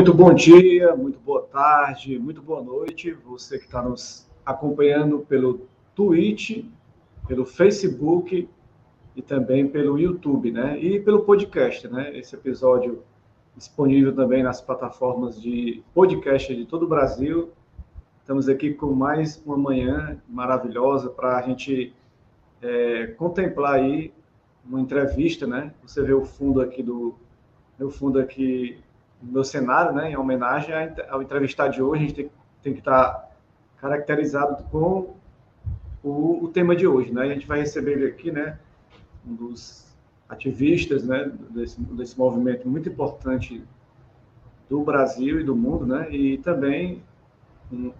Muito bom dia, muito boa tarde, muito boa noite. Você que está nos acompanhando pelo Twitch, pelo Facebook e também pelo YouTube, né? E pelo podcast, né? Esse episódio disponível também nas plataformas de podcast de todo o Brasil. Estamos aqui com mais uma manhã maravilhosa para a gente é, contemplar aí uma entrevista, né? Você vê o fundo aqui do meu fundo aqui meu cenário, né, em homenagem ao entrevistado de hoje, a gente tem, tem que estar tá caracterizado com o, o, tema de hoje, né? A gente vai receber ele aqui, né, um dos ativistas, né, desse, desse movimento muito importante do Brasil e do mundo, né? E também um,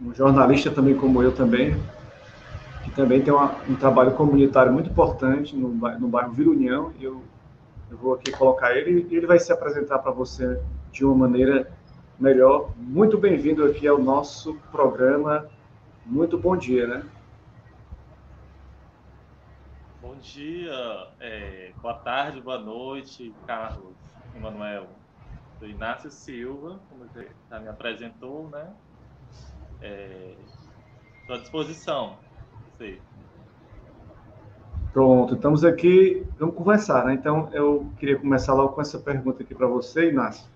um jornalista também como eu também, que também tem uma, um trabalho comunitário muito importante no, no bairro Vila União, e eu eu vou aqui colocar ele e ele vai se apresentar para você de uma maneira melhor. Muito bem-vindo aqui ao nosso programa. Muito bom dia, né? Bom dia, é, boa tarde, boa noite, Carlos, Emanuel. Sou Inácio Silva, como você já me apresentou, né? Estou é, à disposição. Você. Pronto, estamos aqui, vamos conversar, né? Então, eu queria começar logo com essa pergunta aqui para você, Inácio.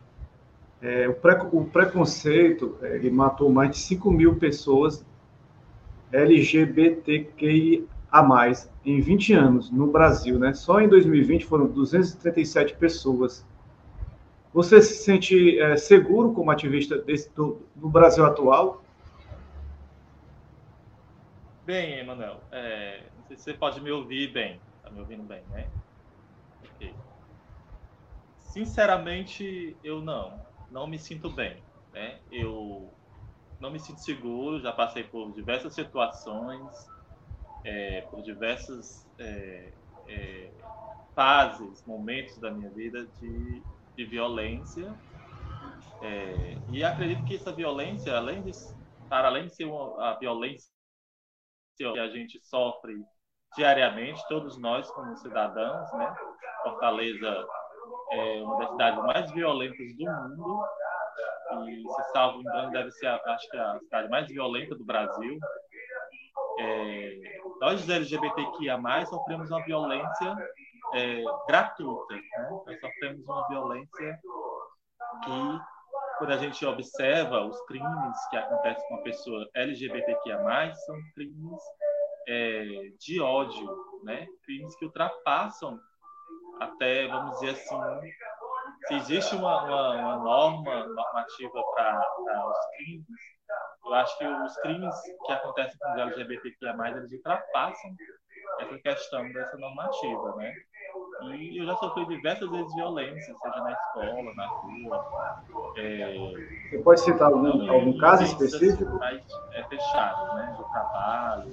É, o, o, preconceito, ele matou mais de 5 mil pessoas LGBTQIA+, em 20 anos, no Brasil, né? Só em 2020 foram 237 pessoas. Você se sente é, seguro como ativista desse, do Brasil atual? Bem, Emanuel, é, você pode me ouvir bem. Está me ouvindo bem, né? Sinceramente, eu não. Não me sinto bem. Né? Eu não me sinto seguro. Já passei por diversas situações, é, por diversas é, é, fases, momentos da minha vida de, de violência. É, e acredito que essa violência, além de, para além de ser uma, a violência que a gente sofre diariamente, todos nós como cidadãos, né? Fortaleza é uma das cidades mais violentas do mundo e, se salvo engano, deve ser, acho que, a cidade mais violenta do Brasil. É, nós, LGBTQIA+, sofremos uma violência é, gratuita. Né? Nós sofremos uma violência que, quando a gente observa os crimes que acontecem com a pessoa LGBTQIA+, são crimes é, de ódio, né? crimes que ultrapassam até, vamos dizer assim, se existe uma, uma, uma norma normativa para os crimes, eu acho que os crimes que acontecem com os LGBTQIA+, eles ultrapassam essa questão dessa normativa, né? E eu já sofri diversas vezes violência, seja na escola, na rua. É, Você pode citar algum, algum caso específico? É, fechados, né? Do trabalho,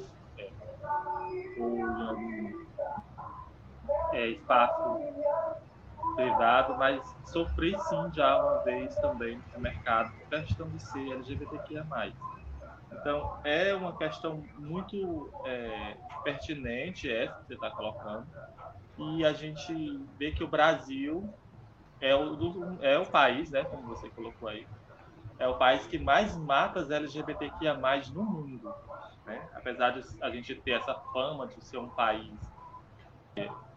ou em algum é, espaço privado, mas sofri sim já uma vez também no mercado por questão de ser LGBTQIA+. Então, é uma questão muito é, pertinente essa que você está colocando, e a gente vê que o Brasil é o, é o país, né, como você colocou aí, é o país que mais mata as LGBTQIA+, no mundo. Né? Apesar de a gente ter essa fama de ser um país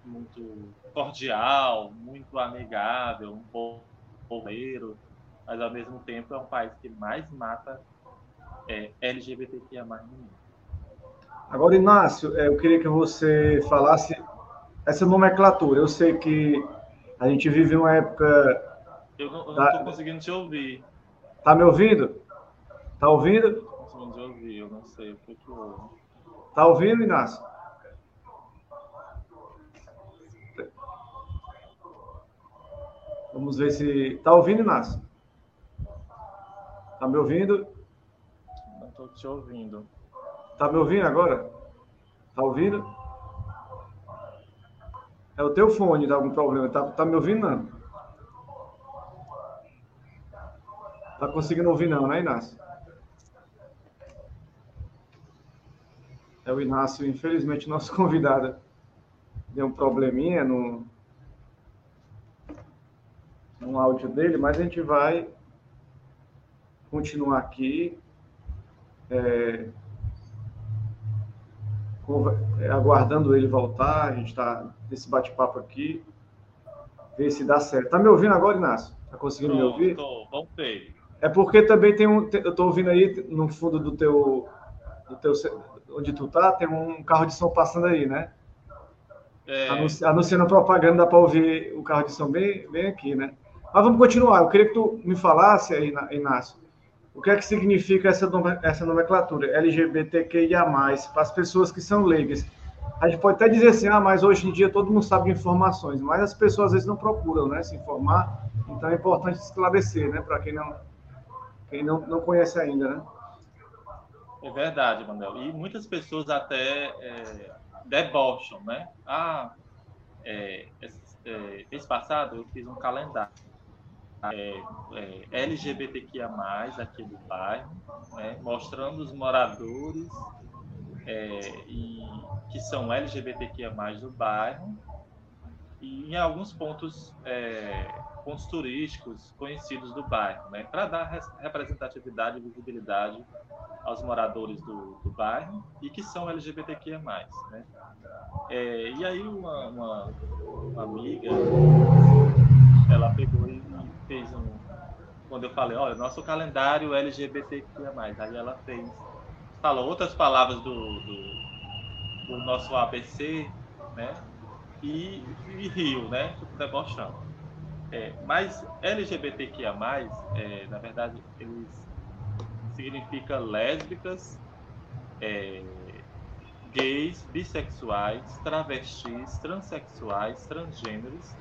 muito cordial, muito amigável, um povo mas ao mesmo tempo é um país que mais mata é, LGBTQIA no mundo. Agora, Inácio, é, eu queria que você falasse essa nomenclatura. Eu sei que a gente vive uma época. Eu não estou conseguindo te ouvir. Tá me ouvindo? Tá ouvindo? Conseguindo ouvir, eu não sei o que. Tá ouvindo, Inácio? Vamos ver se. Tá ouvindo, Inácio? Tá me ouvindo? Não estou te ouvindo. Tá me ouvindo agora? Tá ouvindo? É o teu fone, dá algum problema. Tá, tá me ouvindo, não? Tá conseguindo ouvir não, né, Inácio? É o Inácio, infelizmente, nosso convidado deu um probleminha no, no áudio dele, mas a gente vai continuar aqui. É, aguardando ele voltar, a gente está nesse bate-papo aqui, ver se dá certo. Tá me ouvindo agora, Inácio? Tá conseguindo tô, me ouvir? Tô, ver. É porque também tem um, eu tô ouvindo aí no fundo do teu, do teu, onde tu tá, tem um carro de som passando aí, né? É... Anunciando propaganda, dá para ouvir o carro de som bem, bem aqui, né? Mas vamos continuar. Eu queria que tu me falasse aí, Inácio, o que é que significa essa, essa nomenclatura LGBTQIA+, para as pessoas que são leigas? A gente pode até dizer assim, ah, mas hoje em dia todo mundo sabe informações, mas as pessoas às vezes não procuram né, se informar, então é importante esclarecer, né, para quem não, quem não, não conhece ainda, né? É verdade, Manuel. E muitas pessoas até é, debocham, né? Ah, é, é, mês passado eu fiz um calendário é, é, LGBTQIA+, aqui do bairro, né, mostrando os moradores é, e, que são LGBTQIA+, do bairro, e em alguns pontos, é, pontos turísticos conhecidos do bairro, né, para dar representatividade e visibilidade aos moradores do, do, bairro e que são LGBTQIA+. Né? É, e aí uma, uma, uma amiga, ela pegou e fez um. Quando eu falei, olha, nosso calendário LGBTQIA. Aí ela fez. Falou outras palavras do, do, do nosso ABC, né? E, e riu, né? Tipo, debochando. É, mas LGBTQIA, é, na verdade, eles significa lésbicas, é, gays, bissexuais, travestis, transexuais, transgêneros.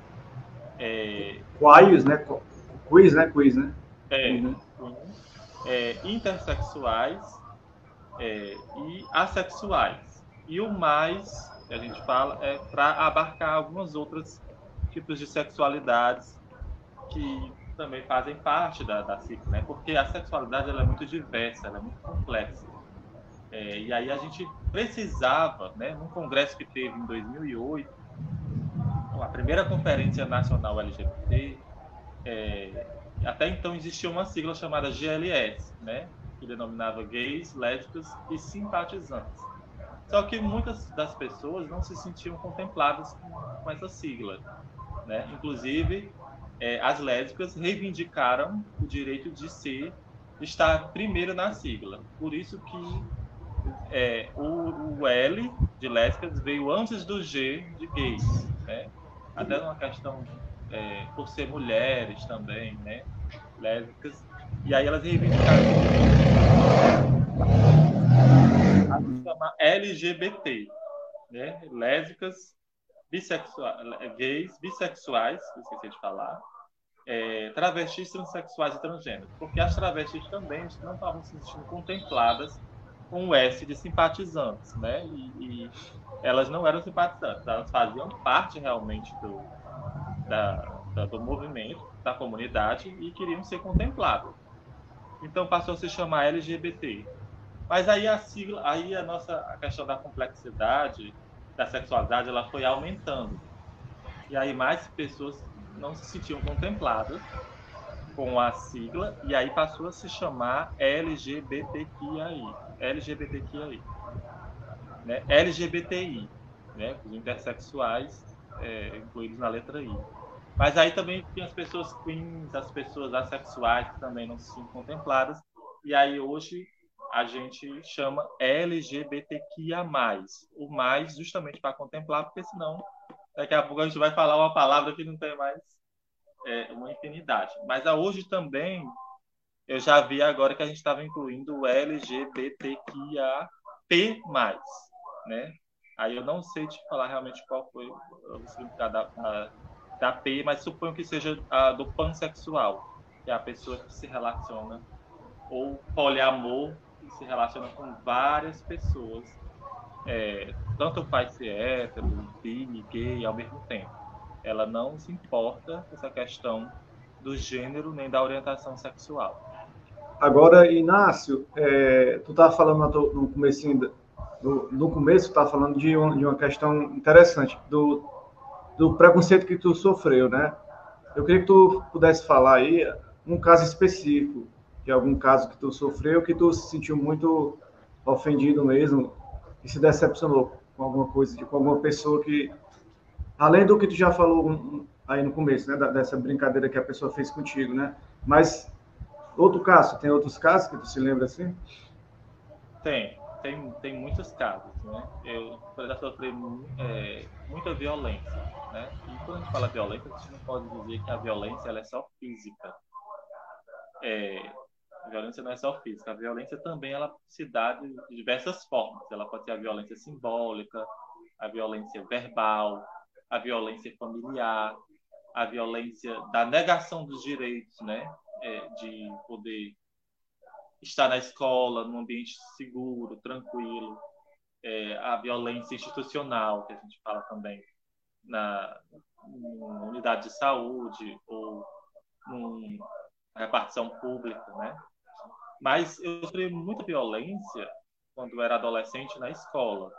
É, Quais, né? Quiz, né? Quiz, né? É, uhum. é intersexuais é, e assexuais. E o mais, que a gente fala, é para abarcar algumas outras tipos de sexualidades que também fazem parte da, da ciclo, né? Porque a sexualidade ela é muito diversa, ela é muito complexa. É, e aí a gente precisava, né, num congresso que teve em 2008, a primeira conferência nacional LGBT, é, até então existia uma sigla chamada GLS, né? que denominava gays, lésbicas e simpatizantes. Só que muitas das pessoas não se sentiam contempladas com, essa sigla. Né? Inclusive, é, as lésbicas reivindicaram o direito de ser, estar primeiro na sigla. Por isso que é, o, o, L de lésbicas veio antes do G de gays. Né? Até uma questão é, por ser mulheres também, né? Lésbicas. E aí elas reivindicaram a se chama LGBT, né? Lésbicas, bissexuais, gays, bissexuais, esqueci de falar, é, travestis, transexuais e transgêneros, porque as travestis também não estavam se sentindo contempladas com o S de simpatizantes, né? E, e, elas não eram simpatizantes, elas faziam parte realmente do, da, da, do movimento, da comunidade e queriam ser contemplados. Então passou a se chamar LGBT. Mas aí a sigla, aí a nossa a questão da complexidade da sexualidade, ela foi aumentando. E aí mais pessoas não se sentiam contempladas com a sigla e aí passou a se chamar LGBTQIA. LGBTQIA. Né? LGBTI, né? Os intersexuais é, incluídos na letra I. Mas aí também tem as pessoas queens, as pessoas assexuais que também não se sentem contempladas. E aí hoje a gente chama LGBTQIA+. O mais justamente para contemplar, porque senão daqui a pouco a gente vai falar uma palavra que não tem mais é, uma infinidade. Mas hoje também eu já vi agora que a gente estava incluindo o LGBTQIAP+, né? Aí eu não sei te falar realmente qual foi o significado da, da, da P, mas suponho que seja a do pansexual, que é a pessoa que se relaciona, ou poliamor, que se relaciona com várias pessoas, é, tanto faz ser hétero, bi, gay, ao mesmo tempo. Ela não se importa com essa questão do gênero nem da orientação sexual. Agora, Inácio, é, tu estava falando no, no no, começo, está falando de, um, de uma questão interessante, do, do preconceito que tu sofreu, né? Eu queria que tu pudesse falar aí um caso específico de algum caso que tu sofreu, que tu se sentiu muito ofendido mesmo e se decepcionou com alguma coisa, com alguma pessoa que, além do que tu já falou aí no começo, né, dessa brincadeira que a pessoa fez contigo, né? Mas outro caso, tem outros casos que tu se lembra assim? Tem, tem, tem muitos casos, né? Eu já sofri é, muita violência, né? E quando a gente fala violência, a gente não pode dizer que a violência ela é só física. É, a violência não é só física, a violência também ela se dá de diversas formas. Ela pode ser a violência simbólica, a violência verbal, a violência familiar, a violência da negação dos direitos, né, é, de poder estar na escola, num ambiente seguro, tranquilo, é, a violência institucional que a gente fala também na, na unidade de saúde ou na repartição pública, né? Mas eu sofri muita violência quando era adolescente na escola.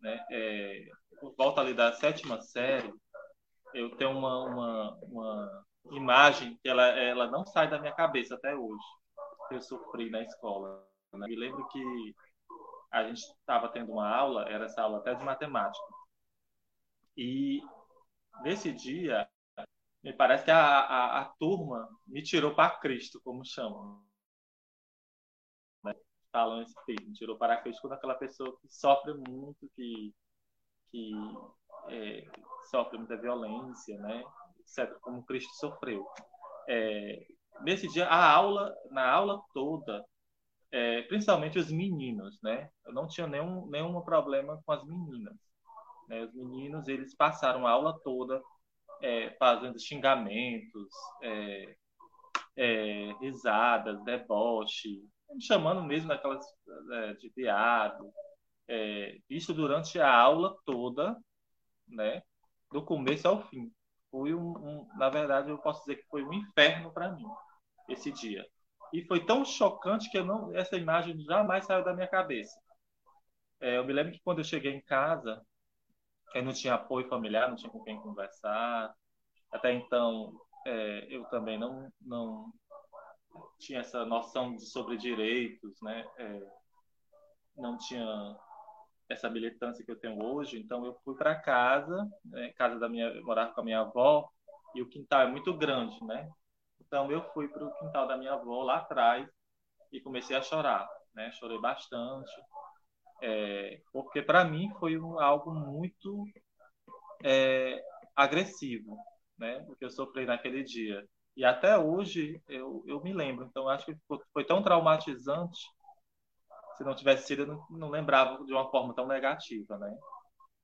Né? É, por volta ali da sétima série, eu tenho uma, uma, uma imagem que ela, ela não sai da minha cabeça até hoje, que eu sofri na escola. Né? Me lembro que a gente estava tendo uma aula, era essa aula até de matemática. E nesse dia, me parece que a, a, a turma me tirou para Cristo, como chamam falam esse termo, tirou paraquedas quando aquela pessoa que sofre muito, que, que é, sofre muita violência, né? etc., como Cristo sofreu. É, nesse dia, a aula, na aula toda, é, principalmente os meninos, né? Eu não tinha nenhum, nenhum problema com as meninas. Né? Os meninos, eles passaram a aula toda é, fazendo xingamentos, é, é, risadas, deboche, me chamando mesmo daquelas é, de viado. É, isso durante a aula toda, né? Do começo ao fim. Foi um, um na verdade, eu posso dizer que foi um inferno para mim esse dia. E foi tão chocante que eu não, essa imagem jamais saiu da minha cabeça. É, eu me lembro que quando eu cheguei em casa, eu não tinha apoio familiar, não tinha com quem conversar. Até então, é, eu também não, não tinha essa noção de sobre direitos, né? É, não tinha essa militância que eu tenho hoje, então eu fui para casa, né? casa da minha, morar com a minha avó, e o quintal é muito grande, né? Então eu fui para o quintal da minha avó lá atrás e comecei a chorar, né? Chorei bastante, é, porque para mim foi um, algo muito é, agressivo, né? O que eu sofri naquele dia. E até hoje eu, eu me lembro. Então, acho que foi tão traumatizante. Se não tivesse sido, eu não, não lembrava de uma forma tão negativa, né?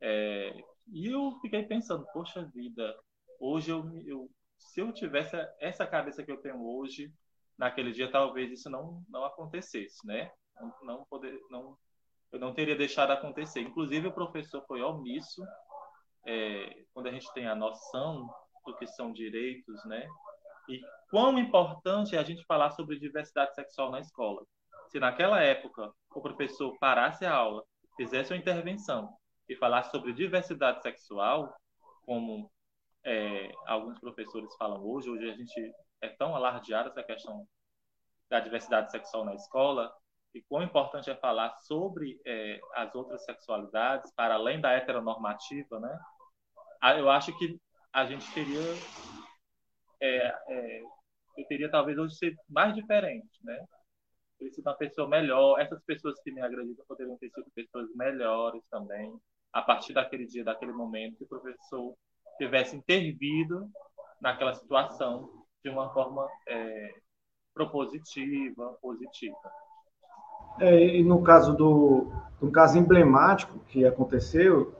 É, e eu fiquei pensando, poxa vida, hoje eu, eu, se eu tivesse essa cabeça que eu tenho hoje, naquele dia talvez isso não, não acontecesse, né? Não, não poder, não, eu não teria deixado acontecer. Inclusive o professor foi omisso é, quando a gente tem a noção do que são direitos, né? E quão importante é a gente falar sobre diversidade sexual na escola. Se naquela época o professor parasse a aula, fizesse uma intervenção e falasse sobre diversidade sexual, como é, alguns professores falam hoje, hoje a gente é tão alardeado essa questão da diversidade sexual na escola, e quão importante é falar sobre é, as outras sexualidades, para além da heteronormativa, né? Eu acho que a gente teria é, é, eu teria talvez hoje ser mais diferente, né? Sido uma pessoa melhor. Essas pessoas que me agrediram poderiam ter sido pessoas melhores também. A partir daquele dia, daquele momento, que o professor tivesse intervido naquela situação de uma forma é, propositiva, positiva. É, e no caso do um caso emblemático que aconteceu,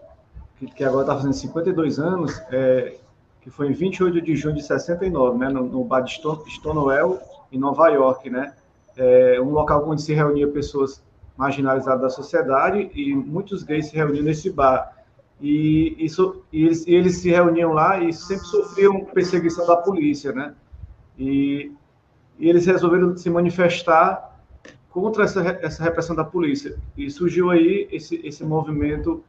que, que agora está fazendo 52 anos, é, que foi em 28 de junho de 69, né, no, no bar de Stonewall, em Nova York, né, é um local onde se reuniam pessoas marginalizadas da sociedade e muitos gays se reuniam nesse bar. E, isso, e eles, e eles se reuniam lá e sempre sofriam perseguição da polícia, né? E, eles resolveram se manifestar contra essa, essa repressão da polícia. E surgiu aí esse, esse movimento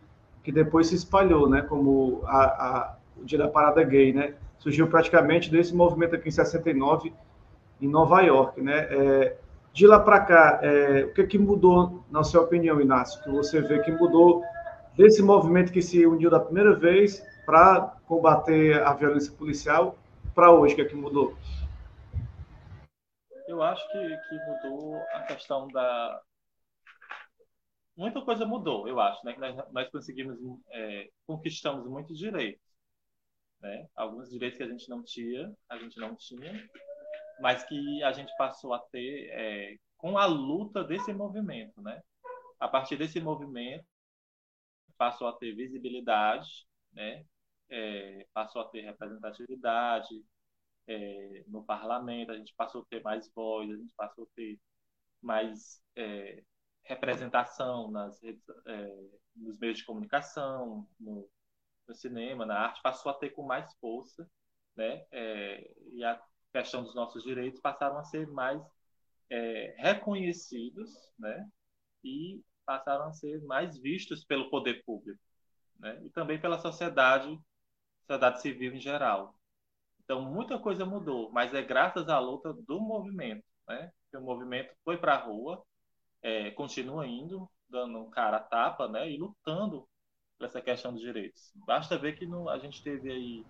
que depois se espalhou, né? Como a, a o dia da parada gay, né? Surgiu praticamente desse movimento aqui em 69 em Nova York, né? É, de lá para cá, é, o que, é que mudou, na sua opinião, Inácio, que você vê que mudou desse movimento que se uniu da primeira vez para combater a violência policial para hoje, o que é que mudou? Eu acho que, que mudou a questão da, muita coisa mudou, eu acho, né? Nós, nós conseguimos, é, conquistamos muitos direitos, né? Alguns direitos que a gente não tinha, a gente não tinha, mas que a gente passou a ter é, com a luta desse movimento, né? A partir desse movimento passou a ter visibilidade, né? É, passou a ter representatividade é, no parlamento, a gente passou a ter mais voz, a gente passou a ter mais é, representação nas redes, é, nos meios de comunicação, no, no, cinema, na arte, passou a ter com mais força, né? É, e a questão dos nossos direitos passaram a ser mais é, reconhecidos, né? E passaram a ser mais vistos pelo poder público, né? E também pela sociedade, sociedade civil em geral. Então muita coisa mudou, mas é graças à luta do movimento, né? Que o movimento foi para a rua, é, continua indo, dando cara a tapa, né, e lutando por essa questão dos direitos. Basta ver que no, a gente teve aí,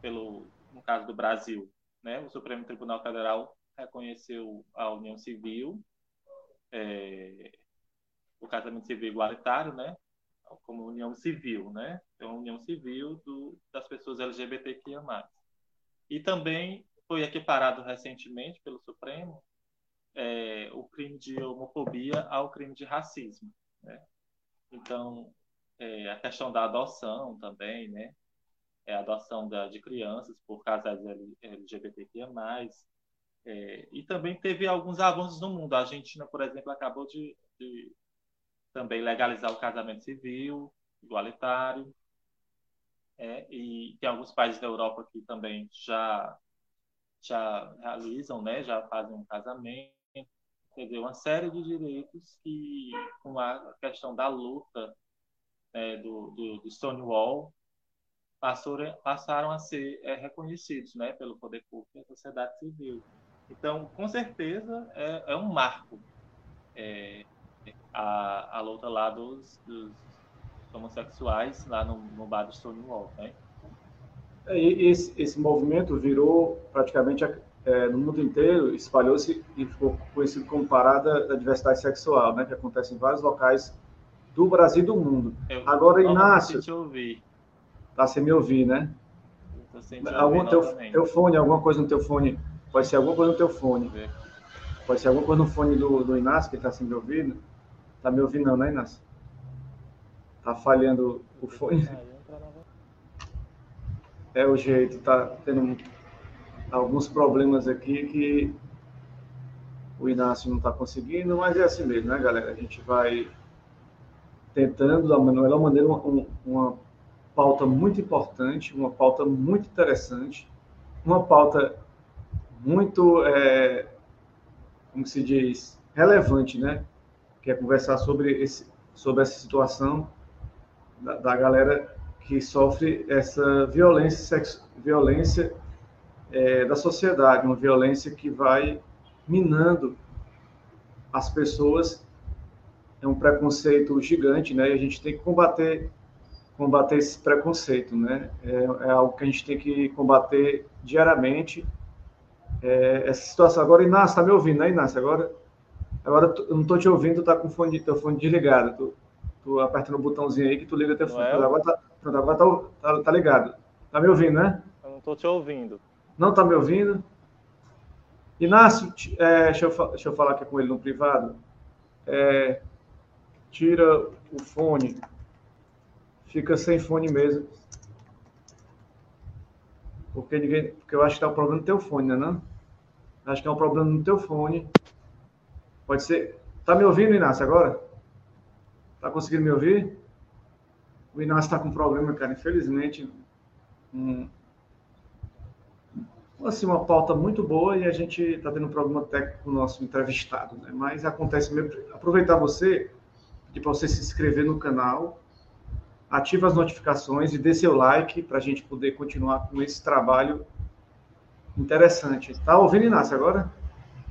pelo, no caso do Brasil, né, o Supremo Tribunal Federal reconheceu a união civil, é, o casamento civil igualitário, né, como união civil, né, é uma união civil do, das pessoas LGBTQIA+. E também foi equiparado recentemente pelo Supremo é, o crime de homofobia ao crime de racismo. Né? Então, é, a questão da adoção também, né? É a adoção da, de crianças por casais LGBTQIA+. É, e também teve alguns avanços no mundo. A Argentina, por exemplo, acabou de, de também legalizar o casamento civil, igualitário. É, e tem alguns países da Europa que também já já realizam, né, já fazem um casamento quer dizer, uma série de direitos que, com a questão da luta né, do, do, do, Stonewall, passou, passaram a ser é, reconhecidos né, pelo poder público e a sociedade civil. Então, com certeza, é, é um marco é, a, a luta lá dos, dos homossexuais lá no, no bar do Stonewall. Né? É, esse, esse movimento virou praticamente é, no mundo inteiro, espalhou-se e ficou conhecido como Parada da Diversidade Sexual, né, que acontece em vários locais do Brasil e do mundo. Eu Agora, Inácio... Te ouvir. Tá sem me ouvir, né? Algum teu, teu fone, alguma coisa no teu fone. Pode ser alguma coisa no teu fone. Pode ser alguma coisa no fone do, do Inácio, que está sem me ouvindo. Tá me ouvindo não, né, Inácio? Tá falhando o fone. É o jeito, tá tendo alguns problemas aqui que o Inácio não está conseguindo, mas é assim mesmo, né, galera? A gente vai tentando, da melhor maneira, uma, uma pauta muito importante, uma pauta muito interessante, uma pauta muito, é, como se diz, relevante, né? Que é conversar sobre, esse, sobre essa situação da, da galera que sofre essa violência, sexo, violência é, da sociedade, uma violência que vai minando as pessoas. É um preconceito gigante, né? E a gente tem que combater combater esse preconceito, né? É, é algo que a gente tem que combater diariamente. É, essa situação. Agora, Inácio, tá me ouvindo, né, Inácio? Agora, agora eu não tô te ouvindo, tu tá com o fone, teu fone desligado. Tu, tu aperta no botãozinho aí que tu liga teu fone. É? Agora, tá, agora tá, tá, tá ligado. Tá me ouvindo, né? Eu não tô te ouvindo. Não está me ouvindo? Inácio, é, deixa, eu, deixa, eu, falar aqui com ele no privado. É, tira o fone. Fica sem fone mesmo. Porque, ninguém, porque eu acho que está um problema no teu fone, né? Não? Acho que é um problema no teu fone. Pode ser. Tá me ouvindo, Inácio, agora? Tá conseguindo me ouvir? O Inácio está com problema, cara. Infelizmente, um, assim, uma pauta muito boa e a gente está tendo um problema técnico com o nosso entrevistado, né? Mas acontece mesmo. Aproveitar você, pedir para você se inscrever no canal, ativa as notificações e dê seu like para a gente poder continuar com esse trabalho interessante. Tá ouvindo, Inácio, agora?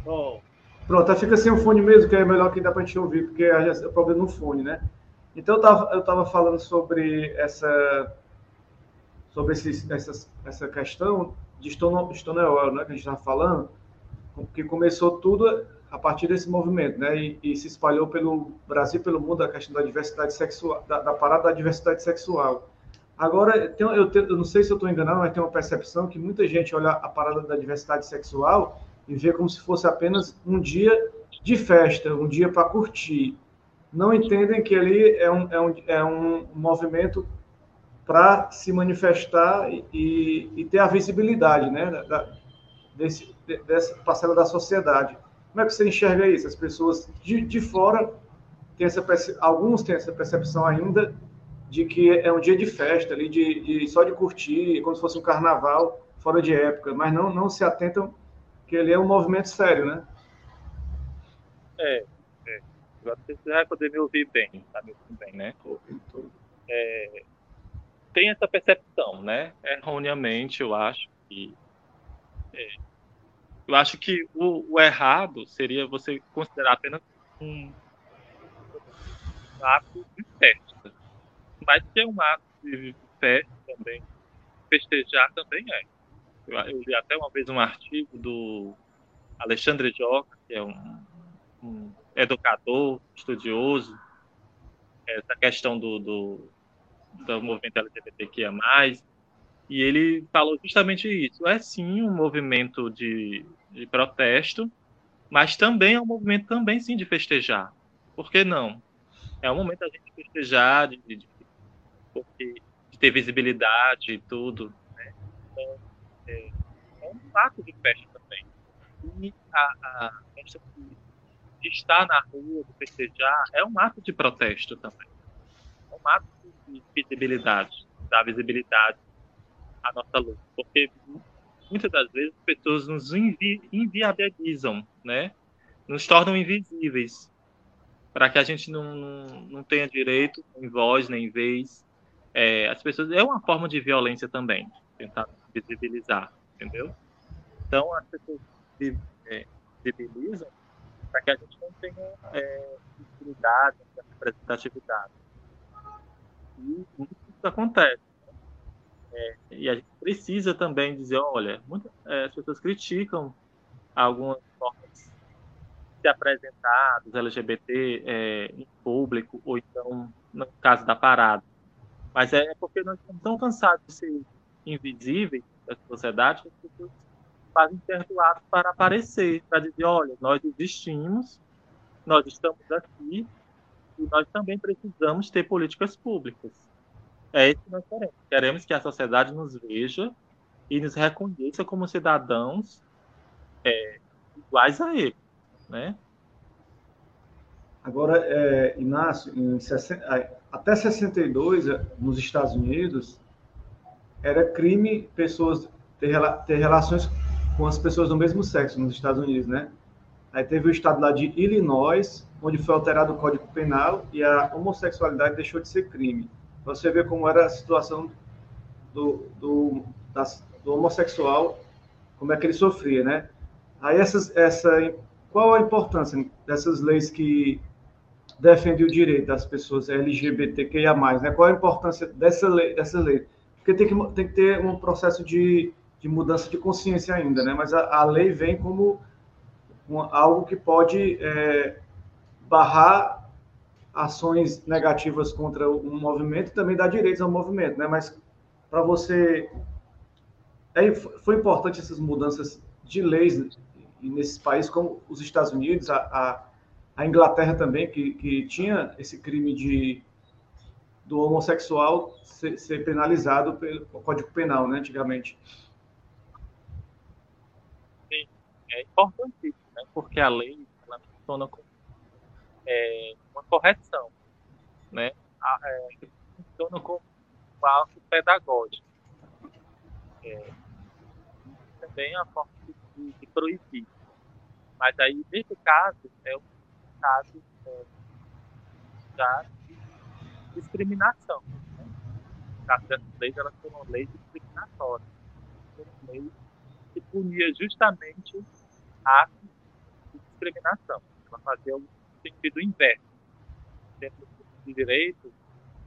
Oh. Pronto, fica sem o fone mesmo, que é melhor que dá para a gente ouvir, porque é o problema no fone, né? Então eu estava eu tava falando sobre essa sobre esse, essa, essa questão de Stonewall, né, que a gente estava falando, que começou tudo a partir desse movimento, né, e, e, se espalhou pelo Brasil, pelo mundo, a questão da diversidade sexual, da, da parada da diversidade sexual. Agora, tem, eu, eu, não sei se eu estou enganado, mas tem uma percepção que muita gente olha a parada da diversidade sexual e vê como se fosse apenas um dia de festa, um dia para curtir. Não entendem que ali é um, é um, é um movimento para se manifestar e, e, ter a visibilidade né, da, desse, dessa parcela da sociedade. Como é que você enxerga isso? As pessoas de, de fora têm essa alguns têm essa percepção ainda de que é um dia de festa ali, de, de, só de curtir, como se fosse um carnaval fora de época, mas não, não se atentam que ele é um movimento sério, né? É, é. Agora você vai poder me ouvir bem, tá me ouvindo bem, né? É, tem essa percepção, né? Erroneamente, eu acho que. É, eu acho que o, o, errado seria você considerar apenas um, um ato de festa. Mas que é um ato de festa também, festejar também é. Eu, li até uma vez um artigo do Alexandre Joca, que é um, um educador, estudioso, essa questão do, do do movimento LGBTQIA+, e ele falou justamente isso. É sim um movimento de, de protesto, mas também é um movimento também sim de festejar. Por que não? É um momento da gente festejar, de, de, de, de ter visibilidade e tudo. Né? Então, é, é, um fato de festa também. E a, a questão de estar na rua, de festejar, é um ato de protesto também. É um ato visibilidade, dar visibilidade à nossa luta. Porque muitas das vezes as pessoas nos invi inviabilizam, né? Nos tornam invisíveis. Para que a gente não, não, não, tenha direito, nem voz, nem vez. É, as pessoas. É uma forma de violência também, tentar visibilizar, entendeu? Então as pessoas é, visibilizam para que a gente não tenha é, visibilidade, representatividade. E isso acontece. É, e a gente precisa também dizer, olha, muitas é, as pessoas criticam algumas formas de se apresentar dos LGBT é, em público, ou então no caso da parada. Mas é porque nós estamos tão cansados de ser invisíveis da sociedade que as pessoas fazem certo ato para aparecer, para dizer, olha, nós existimos, nós estamos aqui, e nós também precisamos ter políticas públicas. É isso que nós queremos. Queremos que a sociedade nos veja e nos reconheça como cidadãos é, iguais a ele, né? Agora, é, Inácio, 60, até 62, é, nos Estados Unidos, era crime pessoas ter, ter relações com as pessoas do mesmo sexo nos Estados Unidos, né? Aí teve o estado lá de Illinois, onde foi alterado o Código Penal e a homossexualidade deixou de ser crime. Você vê como era a situação do, do, do homossexual, como é que ele sofria, né? Aí essas, essa, qual a importância dessas leis que defendem o direito das pessoas LGBTQIA+, né? Qual a importância dessa lei, dessa lei? Porque tem que, tem que ter um processo de, de mudança de consciência ainda, né? Mas a, a lei vem como uma, algo que pode é, barrar ações negativas contra um movimento também dar direitos ao movimento, né? Mas para você é, foi importante essas mudanças de leis nesses países como os Estados Unidos, a, a, a Inglaterra também que, que tinha esse crime de do homossexual ser, ser penalizado pelo Código Penal, né? Antigamente. Sim, é importantíssimo, né? Porque a lei ela funciona como é, uma correção, né? A, é, funciona como um algo pedagógico. É, também é uma forma de, de, proibir. Mas aí, nesse caso, é um caso é, de discriminação. Né? Caso dessas leis, elas foram leis discriminatórias. Foram leis que punia justamente atos discriminação. Ela fazia o sentido inverso. Dentro do direito,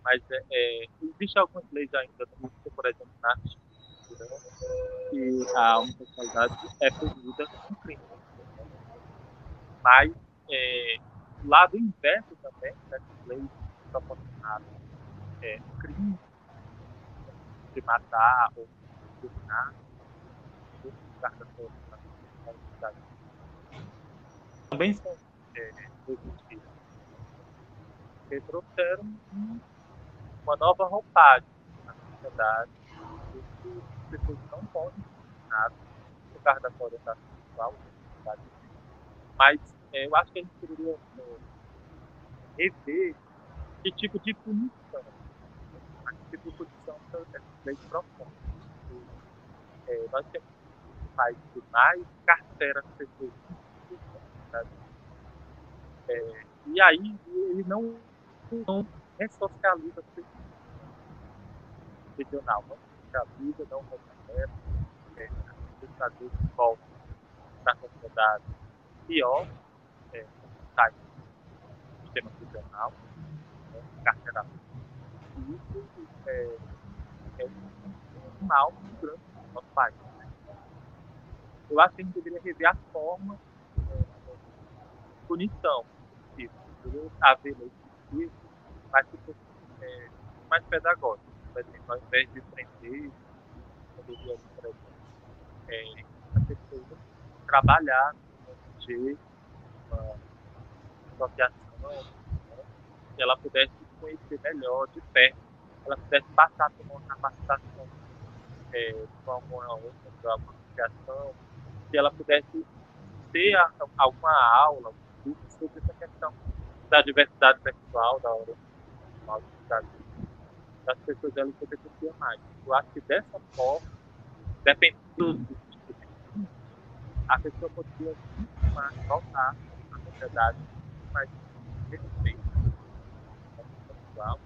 mas é, é, existe algumas leis ainda, por exemplo, na que a homossexualidade é punida com crime. Mas é, lado inverso também dessas leis proporcionadas é, crime de matar ou discriminar também são é, existidas. Porque trouxeram uma nova roupagem na sociedade que as pessoas não podem nada por causa da sua orientação sexual, mas é, eu acho que a gente poderia é, rever que tipo de punição, que tipo de punição essas leis propõem. É, nós temos faz mais carteira as pessoas. É, e aí ele não, não ressocializa as. Regional, não ressocializa, não recupera. É, as pessoas voltam para a sociedade pior, é, sai do sistema prisional, né, carceramento. E isso é, é um mal muito grande no nosso país eu acho que a gente deveria rever a forma é, de punição. Tipo, haver lei mas tipo, é, mais pedagógico. Por exemplo, ao invés de prender, poderia, por exemplo, é, a pessoa trabalhar no ONG, uma associação, né, que ela pudesse conhecer melhor, de perto, ela pudesse passar por uma capacitação é, com alguma outra associação, se ela pudesse ter alguma aula sobre essa questão da diversidade sexual, da orientação das pessoas LGBTQIA+. Eu acho que dessa forma, dependendo do tipo a pessoa poderia voltar à sociedade mais respeito sexual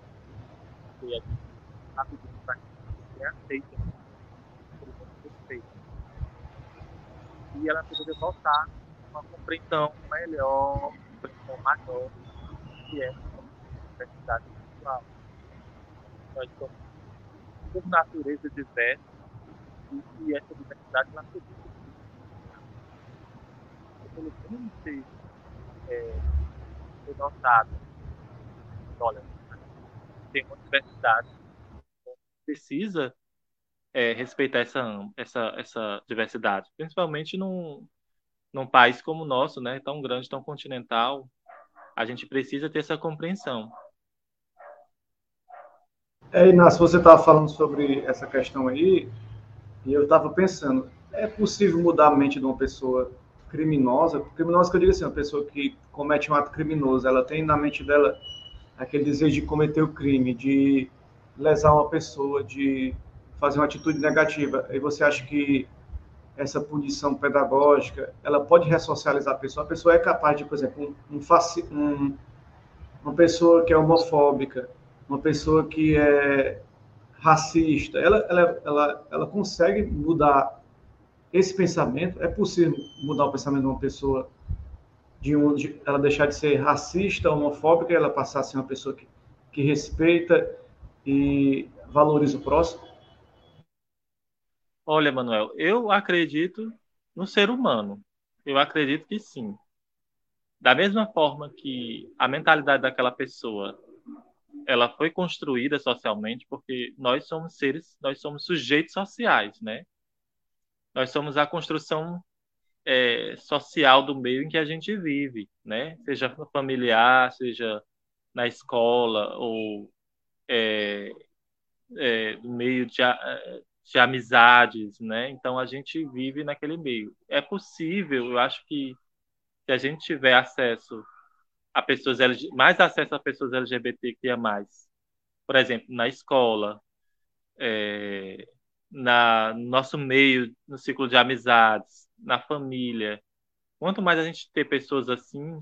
e a gente rapidinho para que aceita e ela poderia voltar uma compreensão melhor, uma compreensão maior que é a diversidade sexual. Nós somos por natureza diversa e, e essa diversidade ela se pelo menos ser é, notado, olha, tem uma diversidade precisa é, respeitar essa, essa, essa diversidade, principalmente num, num país como o nosso, né, tão grande, tão continental, a gente precisa ter essa compreensão. É, Inácio, você estava falando sobre essa questão aí, e eu estava pensando, é possível mudar a mente de uma pessoa criminosa? Criminosa que eu digo assim, uma pessoa que comete um ato criminoso, ela tem na mente dela aquele desejo de cometer o crime, de lesar uma pessoa, de fazer uma atitude negativa, e você acha que essa punição pedagógica, ela pode ressocializar a pessoa? A pessoa é capaz de, por exemplo, um, um, um, uma pessoa que é homofóbica, uma pessoa que é racista, ela, ela, ela, ela consegue mudar esse pensamento? É possível mudar o pensamento de uma pessoa de onde ela deixar de ser racista, homofóbica, ela passar a ser uma pessoa que, que respeita e valoriza o próximo? Olha, Manuel, eu acredito no ser humano. Eu acredito que sim. Da mesma forma que a mentalidade daquela pessoa ela foi construída socialmente porque nós somos seres, nós somos sujeitos sociais, né? Nós somos a construção é, social do meio em que a gente vive, né? Seja familiar, seja na escola ou é, é, do meio de, de amizades, né? Então a gente vive naquele meio. É possível, eu acho que se a gente tiver acesso a pessoas mais acesso a pessoas LGBTQIA+, por exemplo, na escola, é, na no nosso meio, no ciclo de amizades, na família. Quanto mais a gente ter pessoas assim,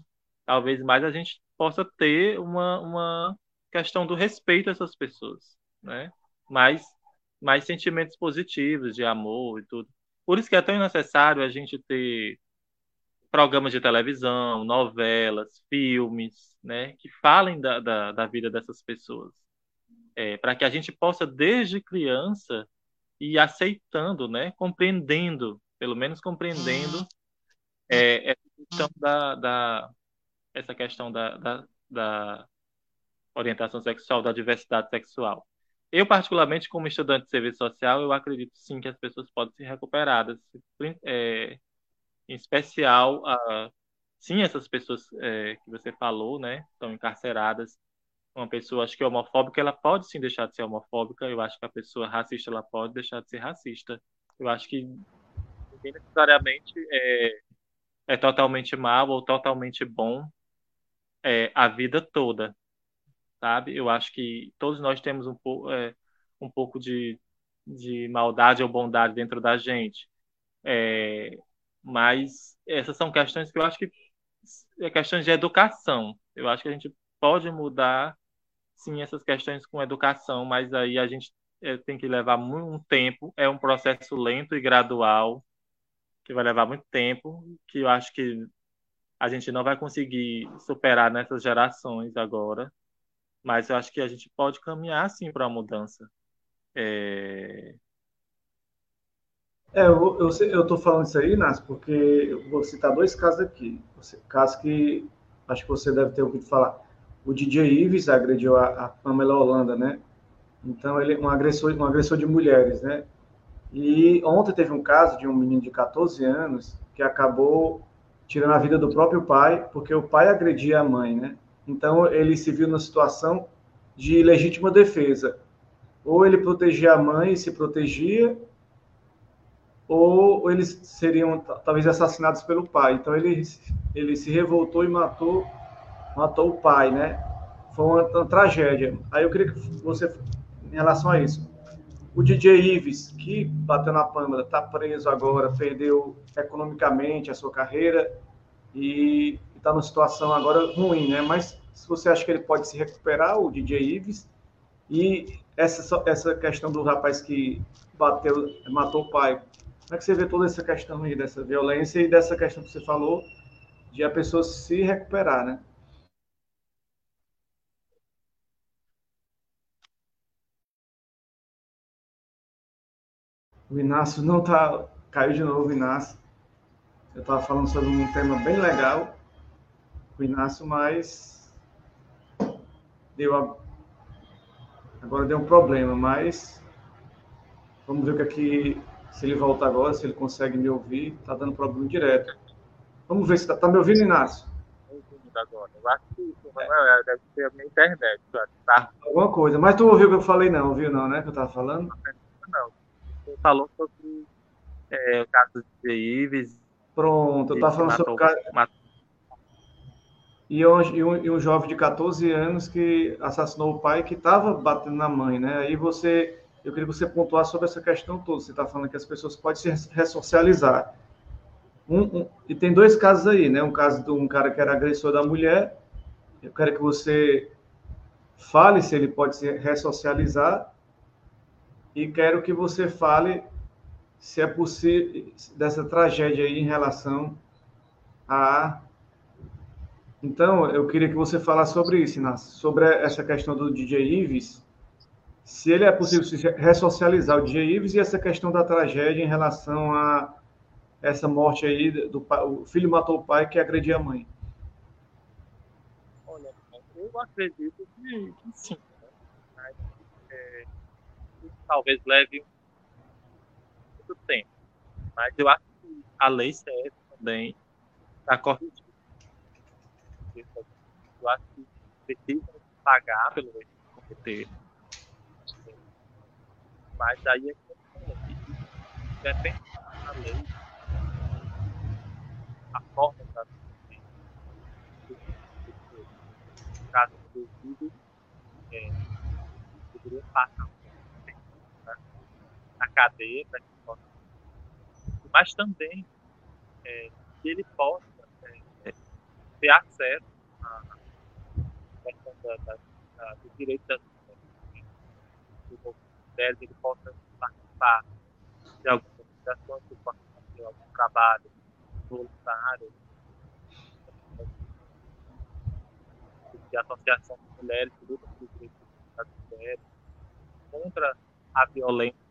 talvez mais a gente possa ter uma, uma questão do respeito a essas pessoas, né? Mas mais sentimentos positivos de amor e tudo. Por isso que é tão necessário a gente ter programas de televisão, novelas, filmes, né, que falem da, da, da vida dessas pessoas. É, para que a gente possa, desde criança, ir aceitando, né, compreendendo, pelo menos compreendendo é, essa questão da, da, essa questão da, da, da orientação sexual, da diversidade sexual. Eu, particularmente, como estudante de serviço social, eu acredito sim que as pessoas podem ser recuperadas, é, em especial, uh, sim, essas pessoas é, que você falou, né, estão encarceradas. Uma pessoa, acho que homofóbica, ela pode sim deixar de ser homofóbica. Eu acho que a pessoa racista, ela pode deixar de ser racista. Eu acho que necessariamente é, é totalmente mal ou totalmente bom é, a vida toda, sabe? Eu acho que todos nós temos um, pouco, é, um pouco de, de maldade ou bondade dentro da gente. É, mas essas são questões que eu acho que é questões de educação. Eu acho que a gente pode mudar, sim, essas questões com educação, mas aí a gente é, tem que levar muito um tempo. É um processo lento e gradual que vai levar muito tempo, que eu acho que a gente não vai conseguir superar nessas gerações agora, mas eu acho que a gente pode caminhar sim para a mudança. É... É, eu estou falando isso aí, Nas, porque eu vou citar dois casos aqui. Casos que acho que você deve ter ouvido falar. O DJ Ives agrediu a, a Pamela Holanda, né? Então, ele é um agressor, um agressor de mulheres, né? E ontem teve um caso de um menino de 14 anos que acabou tirando a vida do próprio pai, porque o pai agredia a mãe, né? Então ele se viu na situação de legítima defesa. Ou ele protegia a mãe e se protegia, ou eles seriam talvez assassinados pelo pai. Então ele, ele se revoltou e matou matou o pai, né? Foi uma, uma tragédia. Aí eu queria que você, em relação a isso, o DJ Ives, que bateu na Pâmela, está preso agora, perdeu economicamente a sua carreira e está numa situação agora ruim, né? Mas se você acha que ele pode se recuperar, o DJ Ives, e essa, essa questão do rapaz que bateu, matou o pai, como é que você vê toda essa questão aí, dessa violência e dessa questão que você falou, de a pessoa se recuperar, né? O Inácio não tá. Caiu de novo Inácio. Eu estava falando sobre um tema bem legal. O Inácio, mas. Deu a... Agora deu um problema, mas. Vamos ver o que aqui. Se ele volta agora, se ele consegue me ouvir. Está dando problema direto. Vamos ver se está tá me ouvindo, Inácio. Agora. Eu acho que é. deve ser a minha internet. Tá? Alguma coisa. Mas tu ouviu o que eu falei, não? Ouviu, não, né? Que eu estava falando? Não falou sobre é, o caso de Ives. Pronto, eu estava falando matou, sobre o caso. Matou. E um, e, um, e um jovem de 14 anos que assassinou o pai que estava batendo na mãe, né? Aí você, eu queria que você pontuasse sobre essa questão toda. Você está falando que as pessoas podem se ressocializar. Um, um, e tem dois casos aí, né? Um caso de um cara que era agressor da mulher. Eu quero que você fale se ele pode se ressocializar e quero que você fale se é possível dessa tragédia aí em relação a então eu queria que você falasse sobre isso Inácio, sobre essa questão do DJ Ives. Se ele é possível se ressocializar o DJ Ives e essa questão da tragédia em relação a essa morte aí do pai, o filho matou o pai que agredia a mãe. Olha eu acredito que sim talvez leve muito tempo. Mas eu acho que a lei serve também para corrigir. Eu acho que precisa pagar pelo erro que cometer. Mas aí é que depende da lei, a forma da caso do vídeo, é, deveria passar na cadeia, para que possa, mas também é, que ele possa é, ter acesso à questão da, da, da, do direito das do que ele possa participar de algumas organizações, que possa fazer algum trabalho voluntário, de associação de mulheres, que lutam pelo direito das mulheres, contra a violência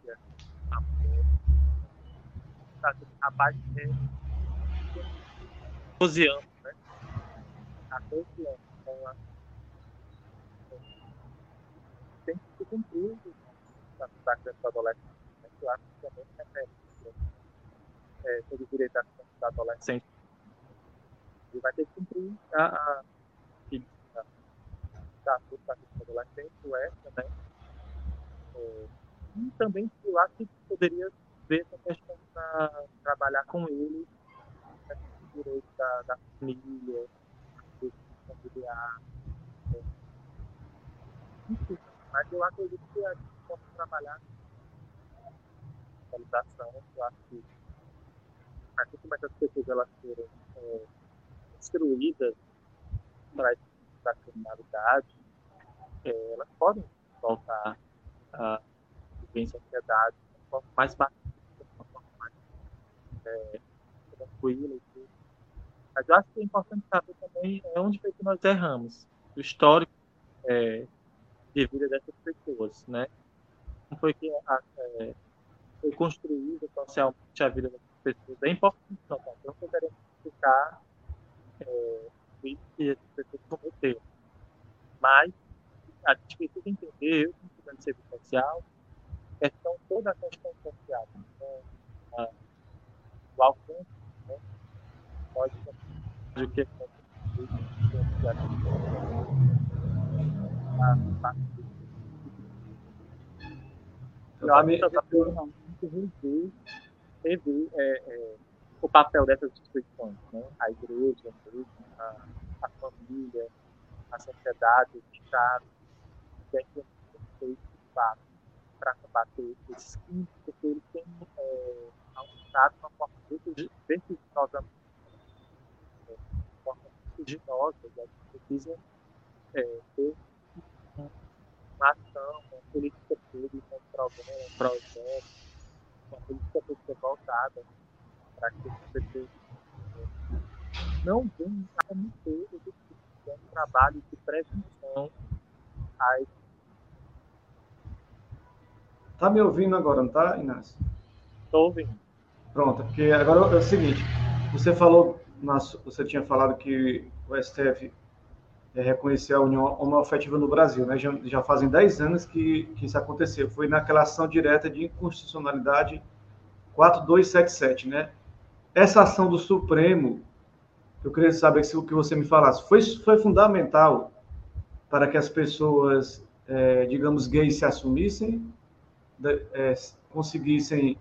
Rapaz, é 12 anos, né? 14 anos. Então, tem que ser cumprido na criança e adolescente. Né? Acho que também é né? é, sobre o direito da criança e adolescente. Ele vai ter que cumprir a, a, da adolescente, o ESA, né? É, e também eu acho que poderia ver essa questão para trabalhar com ele, né? direito da, da família, familiar. Né? Enfim, mas eu acredito que a gente pode trabalhar atualização, eu acho que assim como essas pessoas elas foram é, instruídas para a criminalidade, é, elas podem voltar a viver em sociedade mais pacífica, de uma forma mais é, tudo. Mas eu acho que é importante saber também é onde foi que nós erramos, o histórico é, de vida dessas pessoas, né? Como foi que a, é, foi construída socialmente a vida dessas pessoas. É importante não, tá? não poderemos ficar é, que essas pessoas cometeram. Mas a gente precisa entender, eu como estudante de serviço social, questão, toda a questão social. A, o alcance, né, pode ser o que eu acho que a rever, rever é, é, o papel dessas instituições, né? a igreja, a, a família, a sociedade, o Estado, que é que feito de fato para combater esses crimes, porque eles têm é, aumentado de uma forma muito vertiginosamente, é, de forma vertiginosa, e a gente precisa é, ter uma ação, uma política pública, um programa, um projeto, uma política pública voltada para que as pessoas não venham a cometer um trabalho de prevenção às Tá me ouvindo agora, não tá, Inácio? Estou ouvindo. Pronto, porque agora é o seguinte, você falou, você tinha falado que o STF é, reconhecer a união homoafetiva no Brasil, né? Já, já fazem 10 anos que, que isso aconteceu. Foi naquela ação direta de inconstitucionalidade 4277, né? Essa ação do Supremo, eu queria saber se o que você me falasse, foi, foi fundamental para que as pessoas, é, digamos, gays se assumissem, é, conseguissem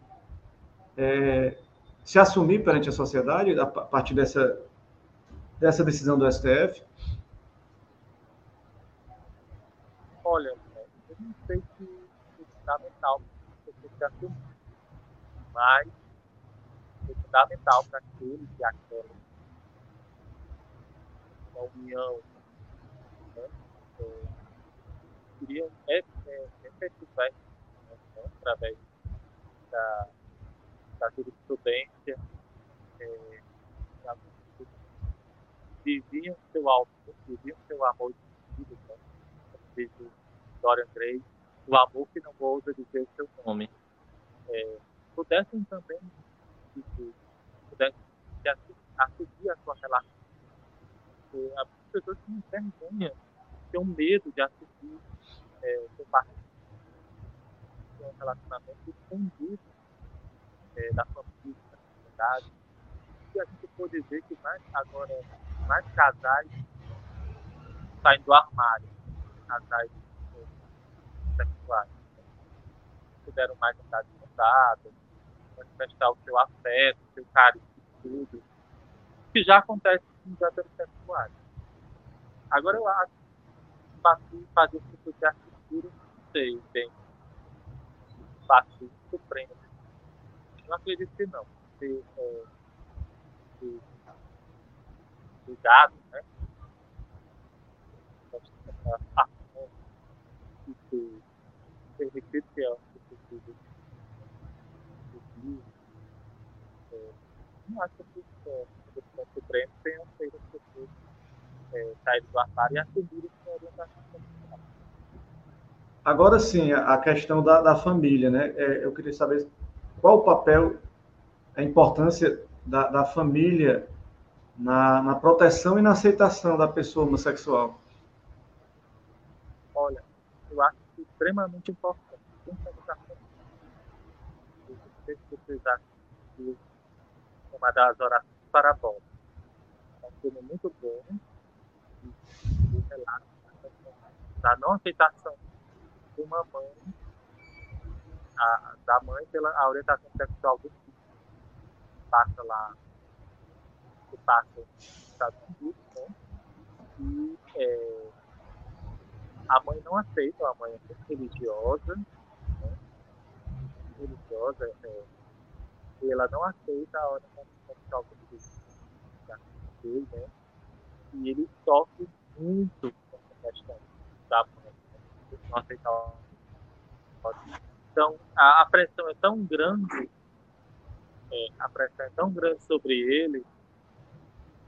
é, se assumir perante a sociedade a partir dessa, dessa decisão do STF? olha, eu não sei se é fundamental você se assumir, mas é fundamental para aqueles e aquelas uma união né, é, queriam é, é, efetivar através da, da jurisprudência é, viviam seu alto, viviam seu amor de vida, né? diz Dorian Gray, o amor que não ousa dizer o seu nome. É, pudessem também dizer, pudessem assumir a sua relação. É, as pessoas têm vergonha, têm medo de assumir é, seu partido, um relacionamento escondido é, da família, da sociedade. E a gente pode ver que mais agora, mais casais saem do armário, casais sexuais puderam mais andar de contato, manifestar o seu afeto, o seu carinho, tudo, que já acontece com os heterossexuais. Agora eu acho que fazer com que se assistirem, não sei, bem, fácil, supremo. Não acredito que não. Se, é, se, cuidado, né? A que permitir que a possível não acho que o Supremo tenha feito as pessoas é, saíram do armário e assumiram sua orientação sexual. Agora sim, a questão da, da família, né? É, eu queria saber qual o papel, a importância da, da família na, na proteção e na aceitação da pessoa homossexual. Olha, eu acho que é extremamente importante. Eu não sei se vocês acham que uma das orações parabólicas é um filme muito bom e relato da não aceitação de uma mãe, a, da mãe pela a orientação sexual do filho. Passa lá, que passa nos Estados Unidos, né? E é, a mãe não aceita, a mãe é muito religiosa, né? religiosa, é, e ela não aceita a orientação sexual do filho, né? E ele sofre muito com essa questão da mãe não aceitar Então, a, a, pressão é tão grande, é, a pressão é tão grande sobre ele,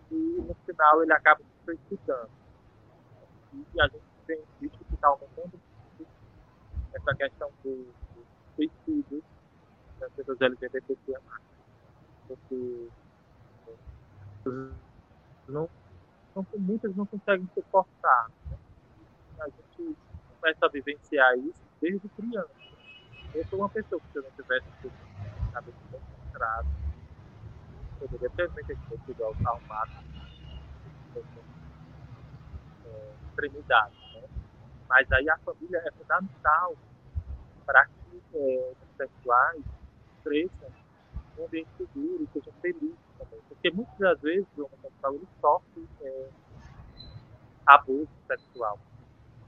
que no final ele acaba se suicidando. E a gente tem visto que está aumentando essa questão do, do suicídio das pessoas LGBTQ+. Porque não, não, muitas não conseguem suportar. Né? A gente começa a vivenciar isso desde criança. Eu sou uma pessoa que se eu não tivesse cabeça concentrada, poderia ter sido ao máximo é, extremidade. Né? Mas aí a família é fundamental para que é, os sexuais cresçam um ambiente seguro sejam felizes também. Porque muitas das vezes o homossexual sofre é, abuso sexual.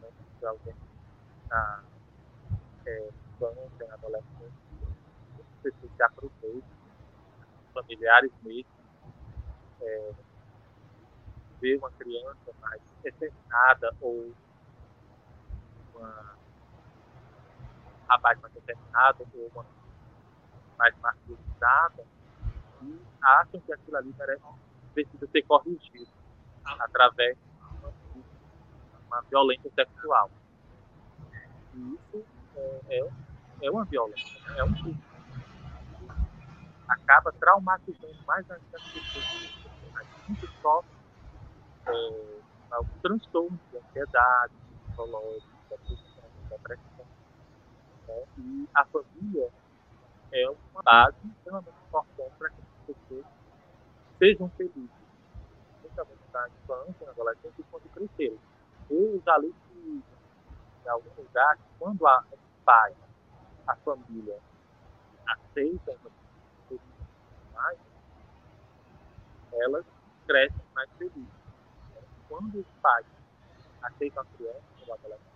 Né? De alguém na é, infância, na adolescência, muitas pessoas se aproveitam, familiares mesmo, é, ver uma criança mais determinada ou uma rapaz mais determinado ou uma mais martirizada e acham que aquilo ali merece, precisa ser corrigido através de uma violência sexual. E isso é, é, é uma violência, é um tipo. Acaba traumatizando mais as pessoas. A gente sofre é, algum transtorno de ansiedade, psicológico, depressão, depressão. Né? E a família é uma base extremamente importante para que as pessoas sejam felizes, principalmente na infância, na adolescência e quando crescerem. Eu já li que em algum lugar, quando a, o pai, a família, aceitam mais, elas crescem mais felizes. Quando os pais aceitam a criança, ou adolescente,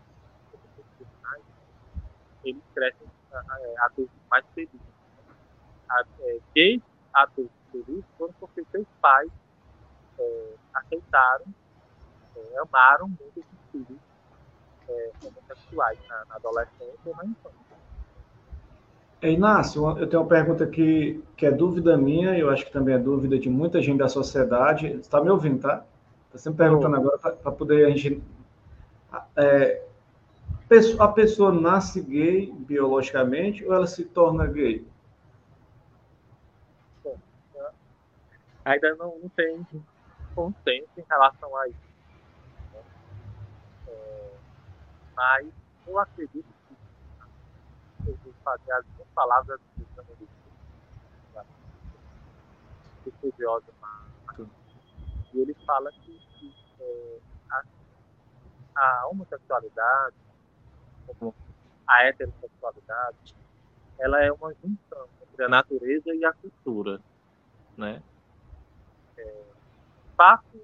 eles crescem adultos mais felizes. É, Gays adultos felizes foram porque seus pais é, aceitaram, é, amaram muito esses filhos é, homossexuais na, na adolescência ou na infância. Inácio, eu tenho uma pergunta aqui que é dúvida minha, eu acho que também é dúvida de muita gente da sociedade. Você está me ouvindo, tá? Está sempre perguntando agora para poder a gente. É, a pessoa nasce gay biologicamente ou ela se torna gay? Bom, ainda não, não tem consenso em relação a isso. Né? É, mas eu acredito que eu vou palavras do estudiosa e ele fala que, que é, a, a homossexualidade a heterossexualidade, ela é uma junção entre a natureza e a cultura, né? É, fato,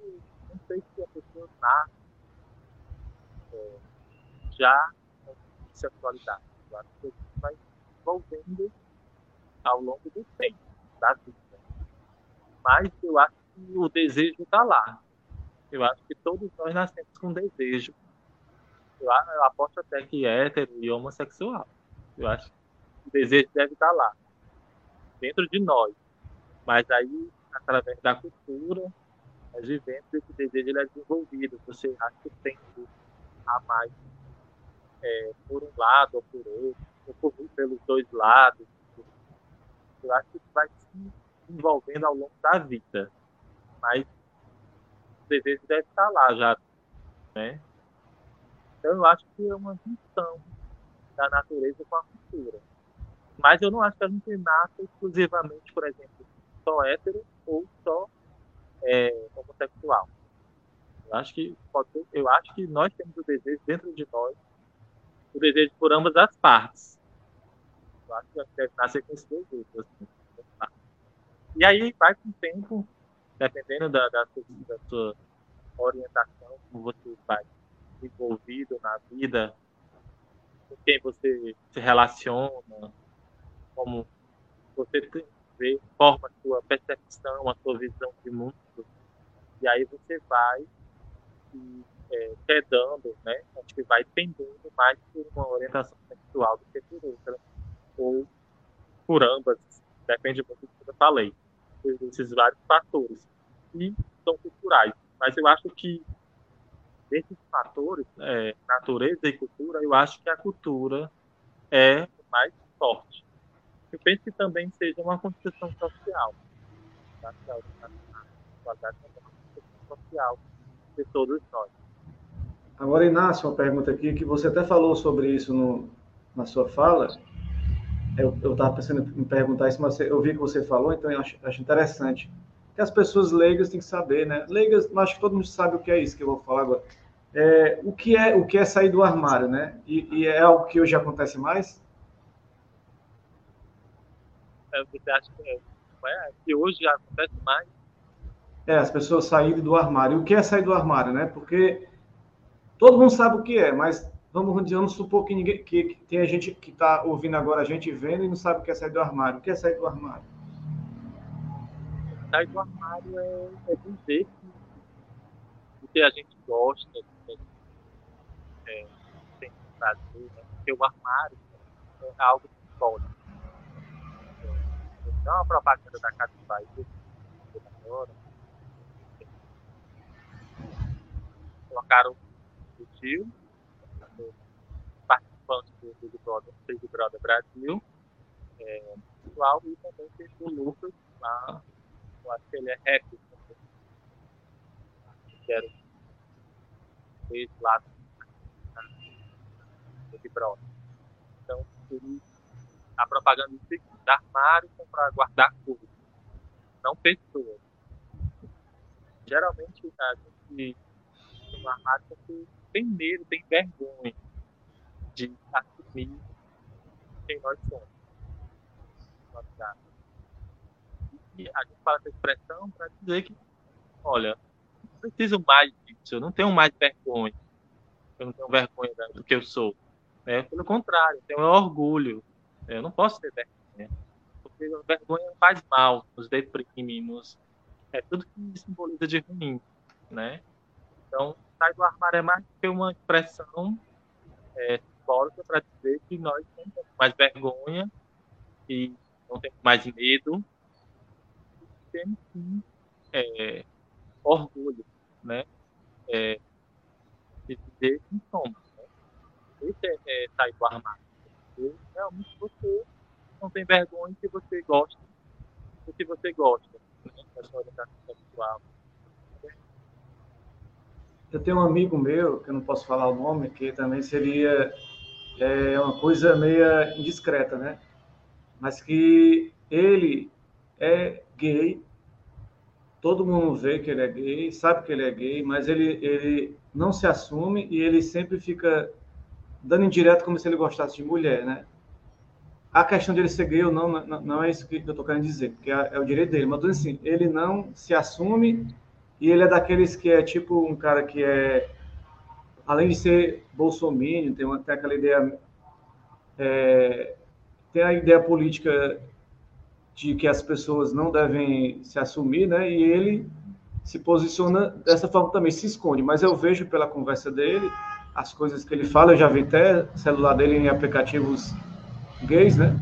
não sei se a pessoa nasce é, já com sexualidade. Que isso vai envolvendo ao longo do tempo, da vida. Mas eu acho que o desejo está lá. Eu acho que todos nós nascemos com desejo eu, eu aposto até que hétero e homossexual. Eu acho que o desejo deve estar lá, dentro de nós. Mas aí, através da cultura, Mas vivendo esse desejo ele é desenvolvido, você acha que tem a mais é, por um lado ou por outro, ou por, pelos dois lados. Eu acho que vai se envolvendo ao longo da vida. Mas o desejo deve estar lá já, né? Então eu acho que é uma junção da natureza com a cultura. Mas eu não acho que a gente nasce exclusivamente, por exemplo, só hétero ou só é, homossexual. Eu acho que pode eu acho que nós temos o desejo dentro de nós, o desejo por ambas as partes. Eu acho que deve nascer com esse desejo. Assim, e aí vai com o tempo, dependendo da, da, sua, da sua orientação, como você vai envolvido na vida, com quem você se relaciona, como você vê, forma a sua percepção, a sua visão de mundo. E aí você vai se é, né? Acho que vai pendendo mais por uma orientação sexual do que por outra. Ou por ambas, depende muito do que eu falei. Esses vários fatores. E são culturais. Mas eu acho que desses fatores, é, natureza e cultura, eu acho que a cultura é mais forte. Eu penso que também seja uma construção social. Tá? É uma construção social de todos nós. Agora, Inácio, uma pergunta aqui, que você até falou sobre isso no, na sua fala. Eu estava pensando em perguntar isso, mas eu vi que você falou, então eu acho, acho interessante que as pessoas leigas têm que saber, né? Leigas, acho que todo mundo sabe o que é isso que eu vou falar agora. É, o que é o que é sair do armário, né? E, e é algo que hoje acontece mais? É, você acha que, é, é, que hoje já acontece mais? É, as pessoas saírem do armário. O que é sair do armário, né? Porque todo mundo sabe o que é, mas vamos, vamos supor que, ninguém, que, que tem a gente que está ouvindo agora a gente vendo e não sabe o que é sair do armário. O que é sair do armário? sair do armário é, é que o que a gente gosta, é, tem prazer, né? porque o armário é algo simbólico. Não é uma propaganda da Casa do Bahia, agora, colocaram o tio, participante do Big Brother, Big Brother Brasil, é, pessoal, e também fez o Lucas lá eu acho que ele é rap também. Quero esse lado Big Brother. Então, a propaganda do seguinte, armário para guardar coisas, não pessoas. Geralmente a gente no armário porque tem medo, tem vergonha de assumir quem nós somos. Nós a gente fala essa expressão para dizer que, olha, não preciso mais disso, eu não tenho mais vergonha. Eu não tenho vergonha do que eu sou. É, pelo contrário, eu tenho orgulho. Eu não posso ter vergonha. Porque a vergonha faz mal, nos deprime, nos... é tudo que simboliza de ruim. Né? Então, sair do armário é mais que uma expressão é, para dizer que nós não temos mais vergonha e não temos mais medo temos sim é, orgulho, né? É, de dizer quem somos. Né? Esse é, é sair do armário. Realmente você não tem vergonha se você gosta do que você gosta, né? da sua orientação sexual. Eu tenho um amigo meu, que eu não posso falar o nome, que também seria é, uma coisa meio indiscreta, né? Mas que ele é gay, todo mundo vê que ele é gay, sabe que ele é gay, mas ele, ele não se assume e ele sempre fica dando indireto como se ele gostasse de mulher, né? A questão dele ser gay ou não, não, não é isso que eu estou querendo dizer, porque é, é, o direito dele, mas assim, ele não se assume e ele é daqueles que é tipo um cara que é, além de ser bolsominion, tem, tem aquela ideia, é, tem a ideia política de que as pessoas não devem se assumir, né? E ele se posiciona dessa forma também, se esconde. Mas eu vejo pela conversa dele, as coisas que ele fala, eu já vi até celular dele em aplicativos gays, né?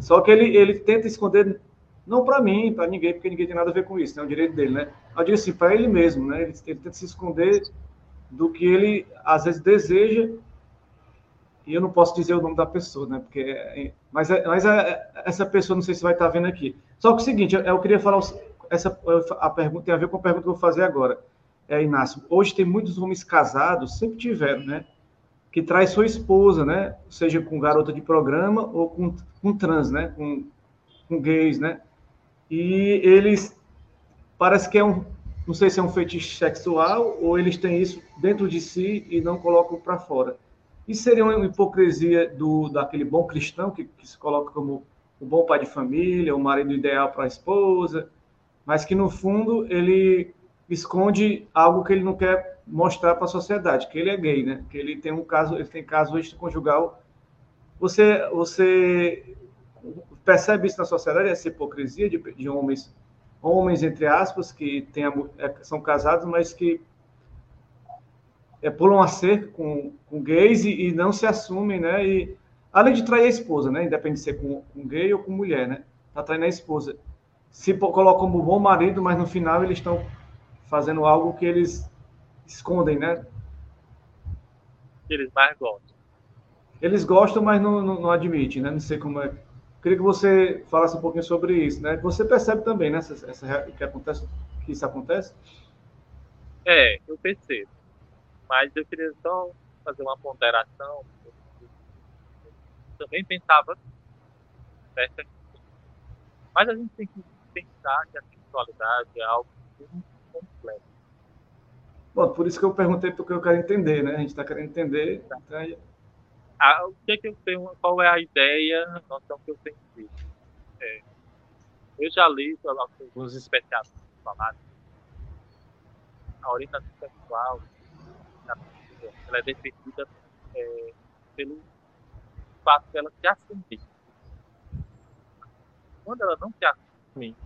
Só que ele, ele tenta esconder Não para mim, para ninguém, porque ninguém tem nada a ver com isso, né? é o direito dele, né? Eu digo assim, para ele mesmo, né? Ele, ele tenta se esconder do que ele às vezes deseja e eu não posso dizer o nome da pessoa, né? Porque, mas, é, mas é, essa pessoa não sei se vai estar vendo aqui. Só que o seguinte, eu, eu queria falar essa a pergunta tem a ver com a pergunta que eu vou fazer agora. É, Inácio, hoje tem muitos homens casados, sempre tiveram, né? Que traz sua esposa, né? Seja com garota de programa ou com, com trans, né? Com, com gays, né? E eles parece que é um, não sei se é um fetiche sexual ou eles têm isso dentro de si e não colocam para fora. Isso seria uma hipocrisia do daquele bom cristão que, que se coloca como o bom pai de família, o marido ideal para a esposa, mas que no fundo ele esconde algo que ele não quer mostrar para a sociedade, que ele é gay, né? Que ele tem um caso, ele tem caso extraconjugal. Você, você percebe isso na sociedade essa hipocrisia de, de homens, homens entre aspas que tem, é, são casados, mas que é, pulam a cerca com, com gays e, e, não se assumem, né? E, além de trair a esposa, né? Independente de ser com, com gay ou com mulher, né? Tá traindo a esposa. Se colocam como bom marido, mas no final eles estão fazendo algo que eles escondem, né? Eles mais gostam. Eles gostam, mas não, não, não admitem, né? Não sei como é. Queria que você falasse um pouquinho sobre isso, né? Você percebe também, né? Essa, essa, que acontece, que isso acontece? É, eu percebo mas eu queria só fazer uma ponderação. Eu também pensava? Mas a gente tem que pensar que a sexualidade é algo muito complexo. Bom, por isso que eu perguntei porque eu quero entender, né? A gente está querendo entender. Tá. Então... Ah, o que, é que eu tenho, qual é a ideia, a noção que eu tenho? É, eu já li alguns especialistas falaram a orientação sexual ela é defendida é, pelo fato dela se assumir. Quando ela não se assume,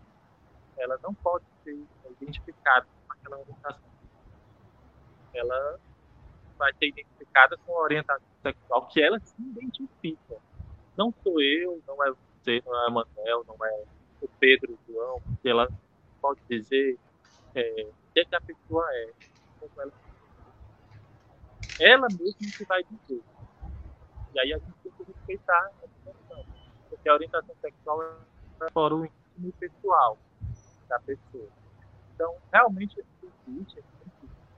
ela não pode ser identificada com aquela orientação. Ela vai ser identificada com a orientação sexual que ela se identifica. Não sou eu, não é você, não é Manuel, não é o Pedro, o João, que ela pode dizer é, o que, é que a pessoa é, como ela ela mesma que vai dizer. E aí a gente tem que respeitar a situação. Porque a orientação sexual é fora o íntimo pessoal da pessoa. Então, realmente existe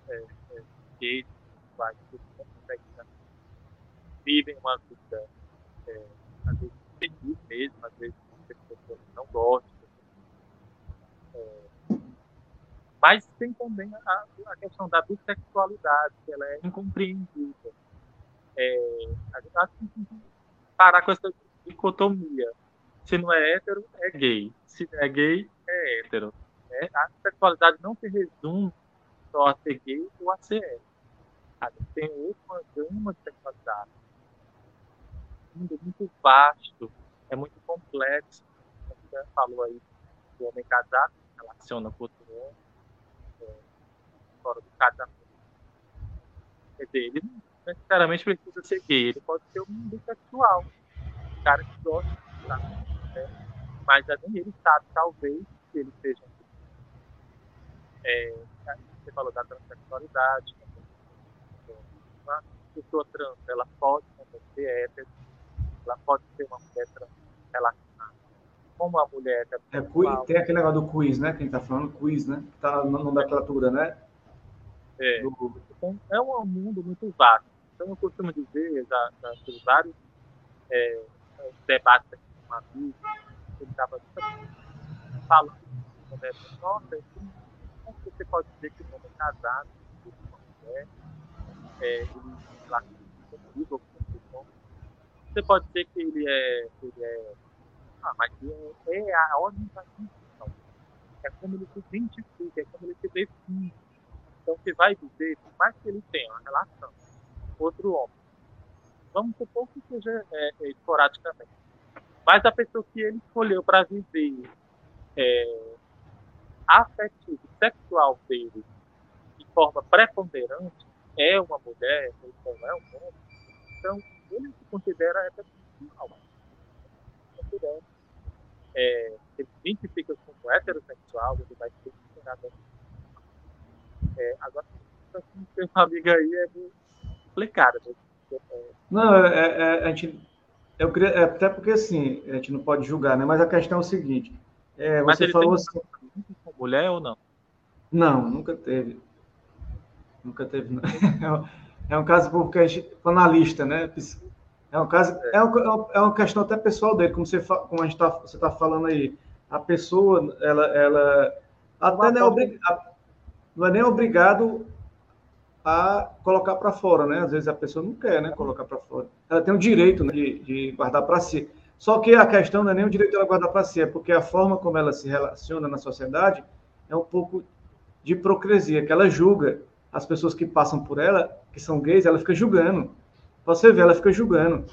é, é, gays, que não conseguem vivem uma vida, é, às vezes, feliz mesmo, às vezes, pessoas não gostam. É, mas tem também a, a questão da bissexualidade, que ela é incompreendida. É, a gente que tem que parar com essa dicotomia. Se não é hétero, é gay. Se é gay, é hétero. É, a sexualidade não se resume só a ser gay ou a ser hétero. Gente tem outra gama de sexualidade. Um mundo muito vasto, é muito complexo. Você falou aí do homem casado, relaciona com outro homem fora do casamento. Quer dizer, ele não necessariamente precisa ser gay, ele pode ser um bissexual. Um cara que gosta de estar, né? Mas nem ele sabe, talvez, que ele seja é, você falou da transexualidade, uma pessoa trans, ela pode ser hétero, ela pode ser uma mulher trans relacionada com uma mulher é, Tem aquele negócio do quiz, né? Quem tá falando, quiz, né? Que tá na nomenclatura, né? É, então, é um mundo muito vasto. Então, eu costumo dizer, já, já vários é, debates com um amigo, ele estava falando, né, nossa, como você pode dizer que um homem é casado, uma mulher, é, ele você pode dizer que ele é, ele é ah, mas é, é a orientação é como ele se identifica, é como ele se define. Então, você vai dizer, por mais que ele tenha uma relação com outro homem, vamos supor que seja é, é, esporadicamente, mas a pessoa que ele escolheu para viver é, afetivo, sexual dele de forma preponderante é uma mulher, ou não é um homem, então ele se considera heterossexual. Considera. é, ele se identifica como heterossexual, ele vai ser considerado é, agora, assim, ter uma amiga aí é complicado. Né? Não, é, é, é, a gente. Eu queria, é, até porque assim, a gente não pode julgar, né? Mas a questão é o seguinte. É, você falou assim. Com mulher ou não? Não, nunca teve. Nunca teve. Não. É um caso porque a gente, analista, né? É um caso, é, um, é uma questão até pessoal dele, como você, como a gente tá, você está falando aí. A pessoa, ela, ela até não é, obrig, não é nem obrigado a colocar para fora, né? Às vezes a pessoa não quer, né? Colocar para fora. Ela tem o direito né, de, de guardar para si. Só que a questão não é nem o direito dela guardar para si, é porque a forma como ela se relaciona na sociedade é um pouco de hipocrisia, que ela julga as pessoas que passam por ela, que são gays, ela fica julgando. Você vê, ela fica julgando.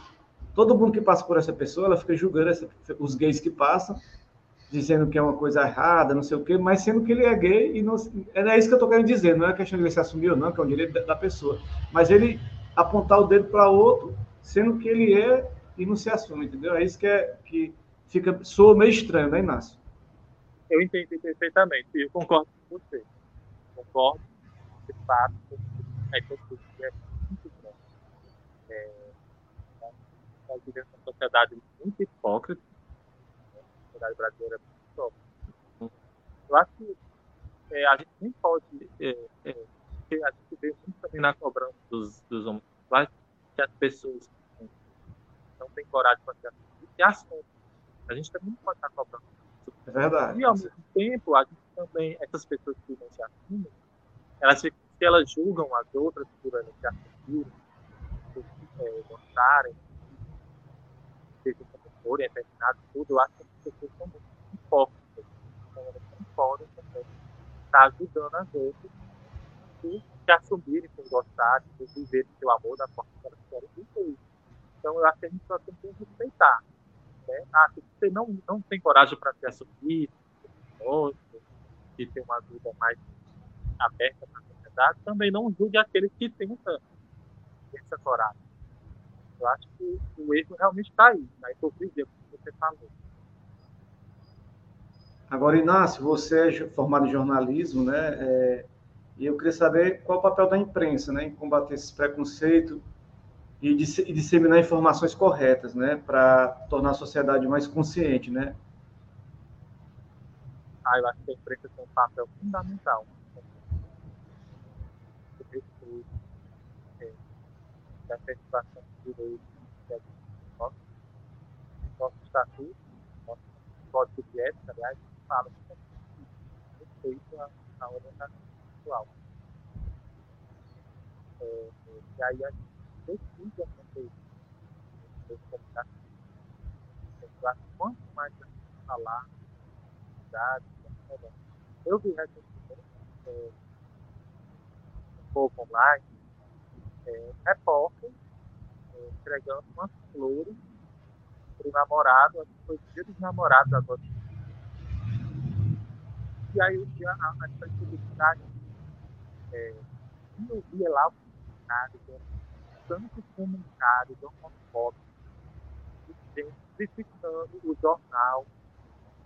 Todo mundo que passa por essa pessoa, ela fica julgando essa, os gays que passam, dizendo que é uma coisa errada, não sei o quê, mas sendo que ele é gay e não. É isso que eu estou querendo dizer, não é questão de ele se assumir ou não, que é um direito da, pessoa. Mas ele apontar o dedo para outro, sendo que ele é e não se assume, entendeu? É isso que, é, que fica, soa meio estranho, né, Inácio? Eu entendi perfeitamente, eu concordo com você. Concordo de fato, a hipocrisia é muito grande. É, nós vivemos uma sociedade muito hipócrita, né? a sociedade brasileira é muito hipócrita. Eu acho que é, a gente nem pode. É, é, a gente vê muito também na cobrança dos, dos homossexuais que as pessoas não têm coragem para se assumem. A gente também não pode estar cobrando. É verdade. E ao mesmo tempo, a gente também, essas pessoas que não se assumem, elas, se elas julgam as outras por elas se assumirem, por é, gostarem, sejam como forem, afeminadas, tudo, eu acho que as pessoas são muito hipócritas. Então, elas não podem também estar ajudando as outras por se assumirem, por gostarem, por viverem seu amor da forma que elas querem viver. Então, eu acho que a gente só tem que respeitar. Né? Ah, se você não, não tem coragem para se assumir, de ter uma vida mais aberta para também não julgue aqueles que tentam essa coragem. Eu acho que o erro realmente está aí, na hipocrisia, como você falou. Agora, Inácio, você é formado em jornalismo, né? É, e eu queria saber qual o papel da imprensa, né, em combater esse preconceito e, e disseminar informações corretas, né, para tornar a sociedade mais consciente, né? Ah, eu acho que a imprensa tem um papel fundamental da efetivação de direitos que nosso, nosso estatuto, nosso código de ética, aliás, fala respeito à, à orientação sexual. É, e aí a gente precisa também desse comunicação. Eu acho que quanto mais a gente falar, dados, eu vi recentemente é, um pouco online é, repórter é, entregando umas flores para o namorado, acho que foi o dia dos namorados agora. E aí o dia a, a publicidade é, eu via lá o comentário, tantos comentários homofóbicos, gente criticando o jornal,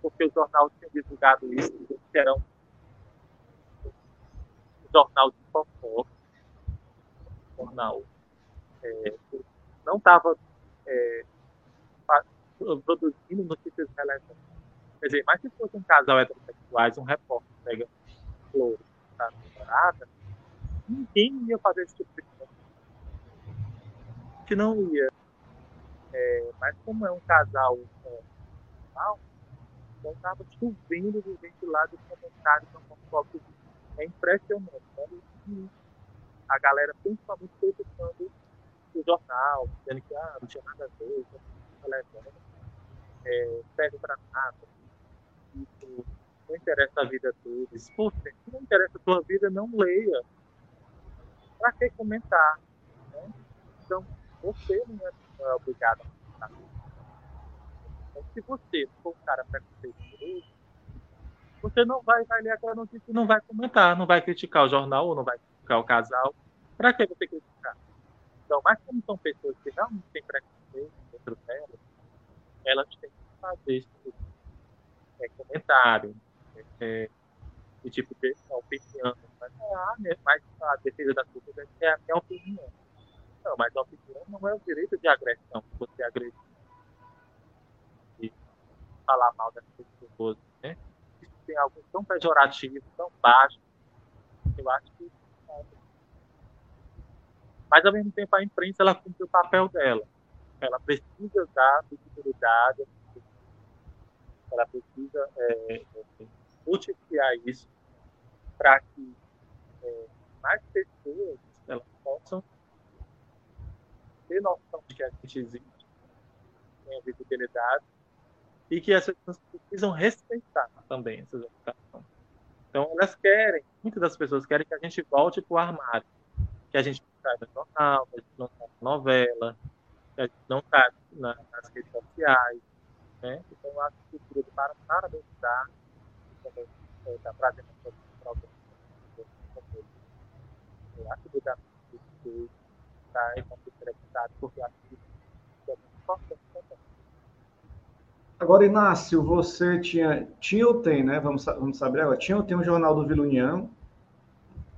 porque o jornal tinha divulgado isso, que era um jornal de fofoca jornal é, não estava é, produzindo notícias relevantes. Quer dizer, mas se fosse um casal heterossexuais, um repórter pega flores para namorada, ninguém ia fazer esse tipo de coisa. Que não ia. É, mas como é um casal normal, então estava chovendo de gente lá dos comentários homofóbicos. É impressionante. Né? A galera principalmente criticando o jornal, dizendo que ah, não tinha nada a ver, não levando, é, serve para nada, isso não interessa a vida deles. Poxa, se não interessa a tua vida, não leia. Para que comentar? Né? Então, você não é, não é obrigado a comentar. Então, se você for um cara preconceituoso, você não vai, vai ler aquela notícia e não vai comentar, não vai criticar o jornal ou não vai criticar o casal. Para que você criticar? Então, mas como são pessoas que realmente têm preconceito dentro delas, elas têm que fazer isso comentário, é, de tipo de opinião. Mas, ah, mas a defesa da cultura é a minha opinião. Não, mas a opinião não é o direito de agressão, você agredir e falar mal das pessoas, né? Isso tem algo tão pejorativo, tão baixo, eu acho que mas ao mesmo tempo a imprensa ela cumpre o papel dela. Ela precisa dar visibilidade, ela precisa é, noticiar isso para que é, mais pessoas elas possam ter noção de que a gente existe, tem visibilidade, e que as pessoas precisam respeitar também essas educações. Então, elas querem, muitas das pessoas querem que a gente volte para o armário, que a gente sai no jornal, a gente não sai na novela, a gente não sai na, nas redes sociais. Né? Então, eu acho que o período para parabenizar também está trazendo essa programa. Eu acho que dá muito está entrevistado, porque acho que é muito importante também. Agora, Inácio, você tinha, tinha ou tem, né? Vamos, vamos saber agora. Tinha ou tem um jornal do Vila União,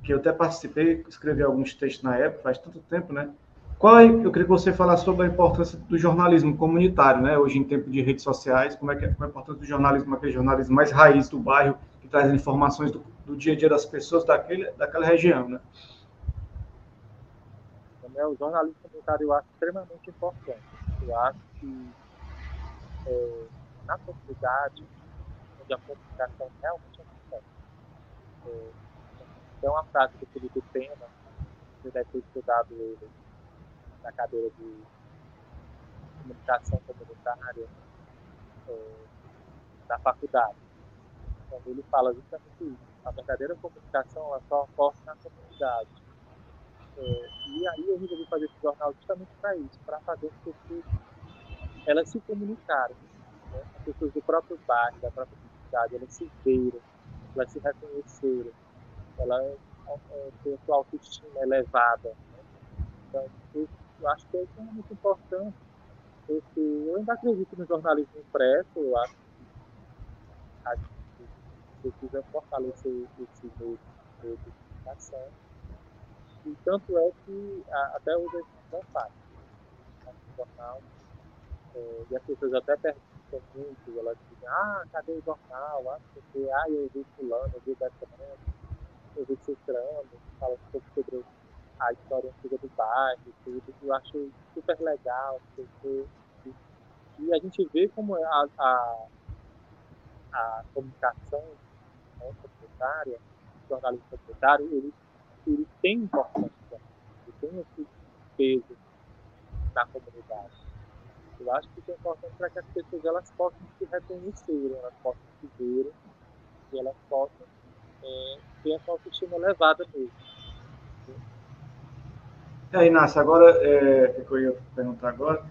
que eu até participei, escrevi alguns textos na época, faz tanto tempo, né? Qual é, eu queria que você falasse sobre a importância do jornalismo comunitário, né? Hoje, em tempo de redes sociais, como é que é, como é a importância do jornalismo, aquele jornalismo mais raiz do bairro, que traz informações do, do dia a dia das pessoas daquele, daquela região, né? O jornalismo comunitário eu acho extremamente importante. Eu acho que é, na comunidade, onde a comunicação realmente é importante. Tem uma frase do Felipe Pena, que deve ter estudado ele na cadeira de comunicação comunitária é, da faculdade. Quando ele fala justamente isso. A verdadeira comunicação ela só ocorre na comunidade é, e aí eu resolvi fazer esse jornal justamente para isso, para fazer as pessoas elas se comunicarem. Né? As pessoas do próprio bairro, da própria comunidade, elas se viram, elas se reconheceram, elas é, têm a sua autoestima elevada. Né? Então, eu, acho que é muito importante. Esse, eu ainda acredito no jornalismo impresso, eu acho que a gente precisa fortalecer esse meio de comunicação e tanto é que a, até hoje a gente não faz no jornal. É, e as pessoas até perguntam muito, elas dizem, ah, cadê o jornal? Ah, porque, ah, eu vi fulano, eu vi Betânia, eu vi Cicrano, fala um pouco sobre a história antiga do bairro, tudo. Eu acho super legal, porque, e a gente vê como é a, a, a comunicação né, o jornalismo comunitário, ele ele tem importância, ele tem esse peso na comunidade. Eu acho que isso é importante para que as pessoas elas possam se reconhecerem, elas possam se verem e elas possam é, ter essa autoestima elevada mesmo. É, Inácio, agora, é, o que eu ia perguntar agora,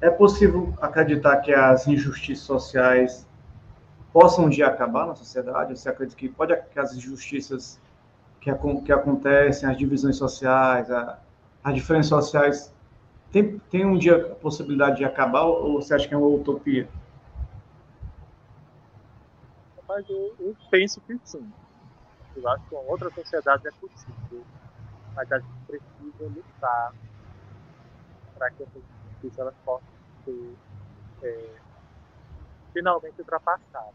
é possível acreditar que as injustiças sociais possam um dia acabar na sociedade? Você acredita que pode que as injustiças que, que acontecem, as divisões sociais, a, as diferenças sociais, tem, tem um dia a possibilidade de acabar ou você acha que é uma utopia? Mas eu, eu penso que sim. Eu acho que uma outra sociedade é possível, mas a gente precisa lutar para que essas injustiças possam ser é, finalmente ultrapassadas.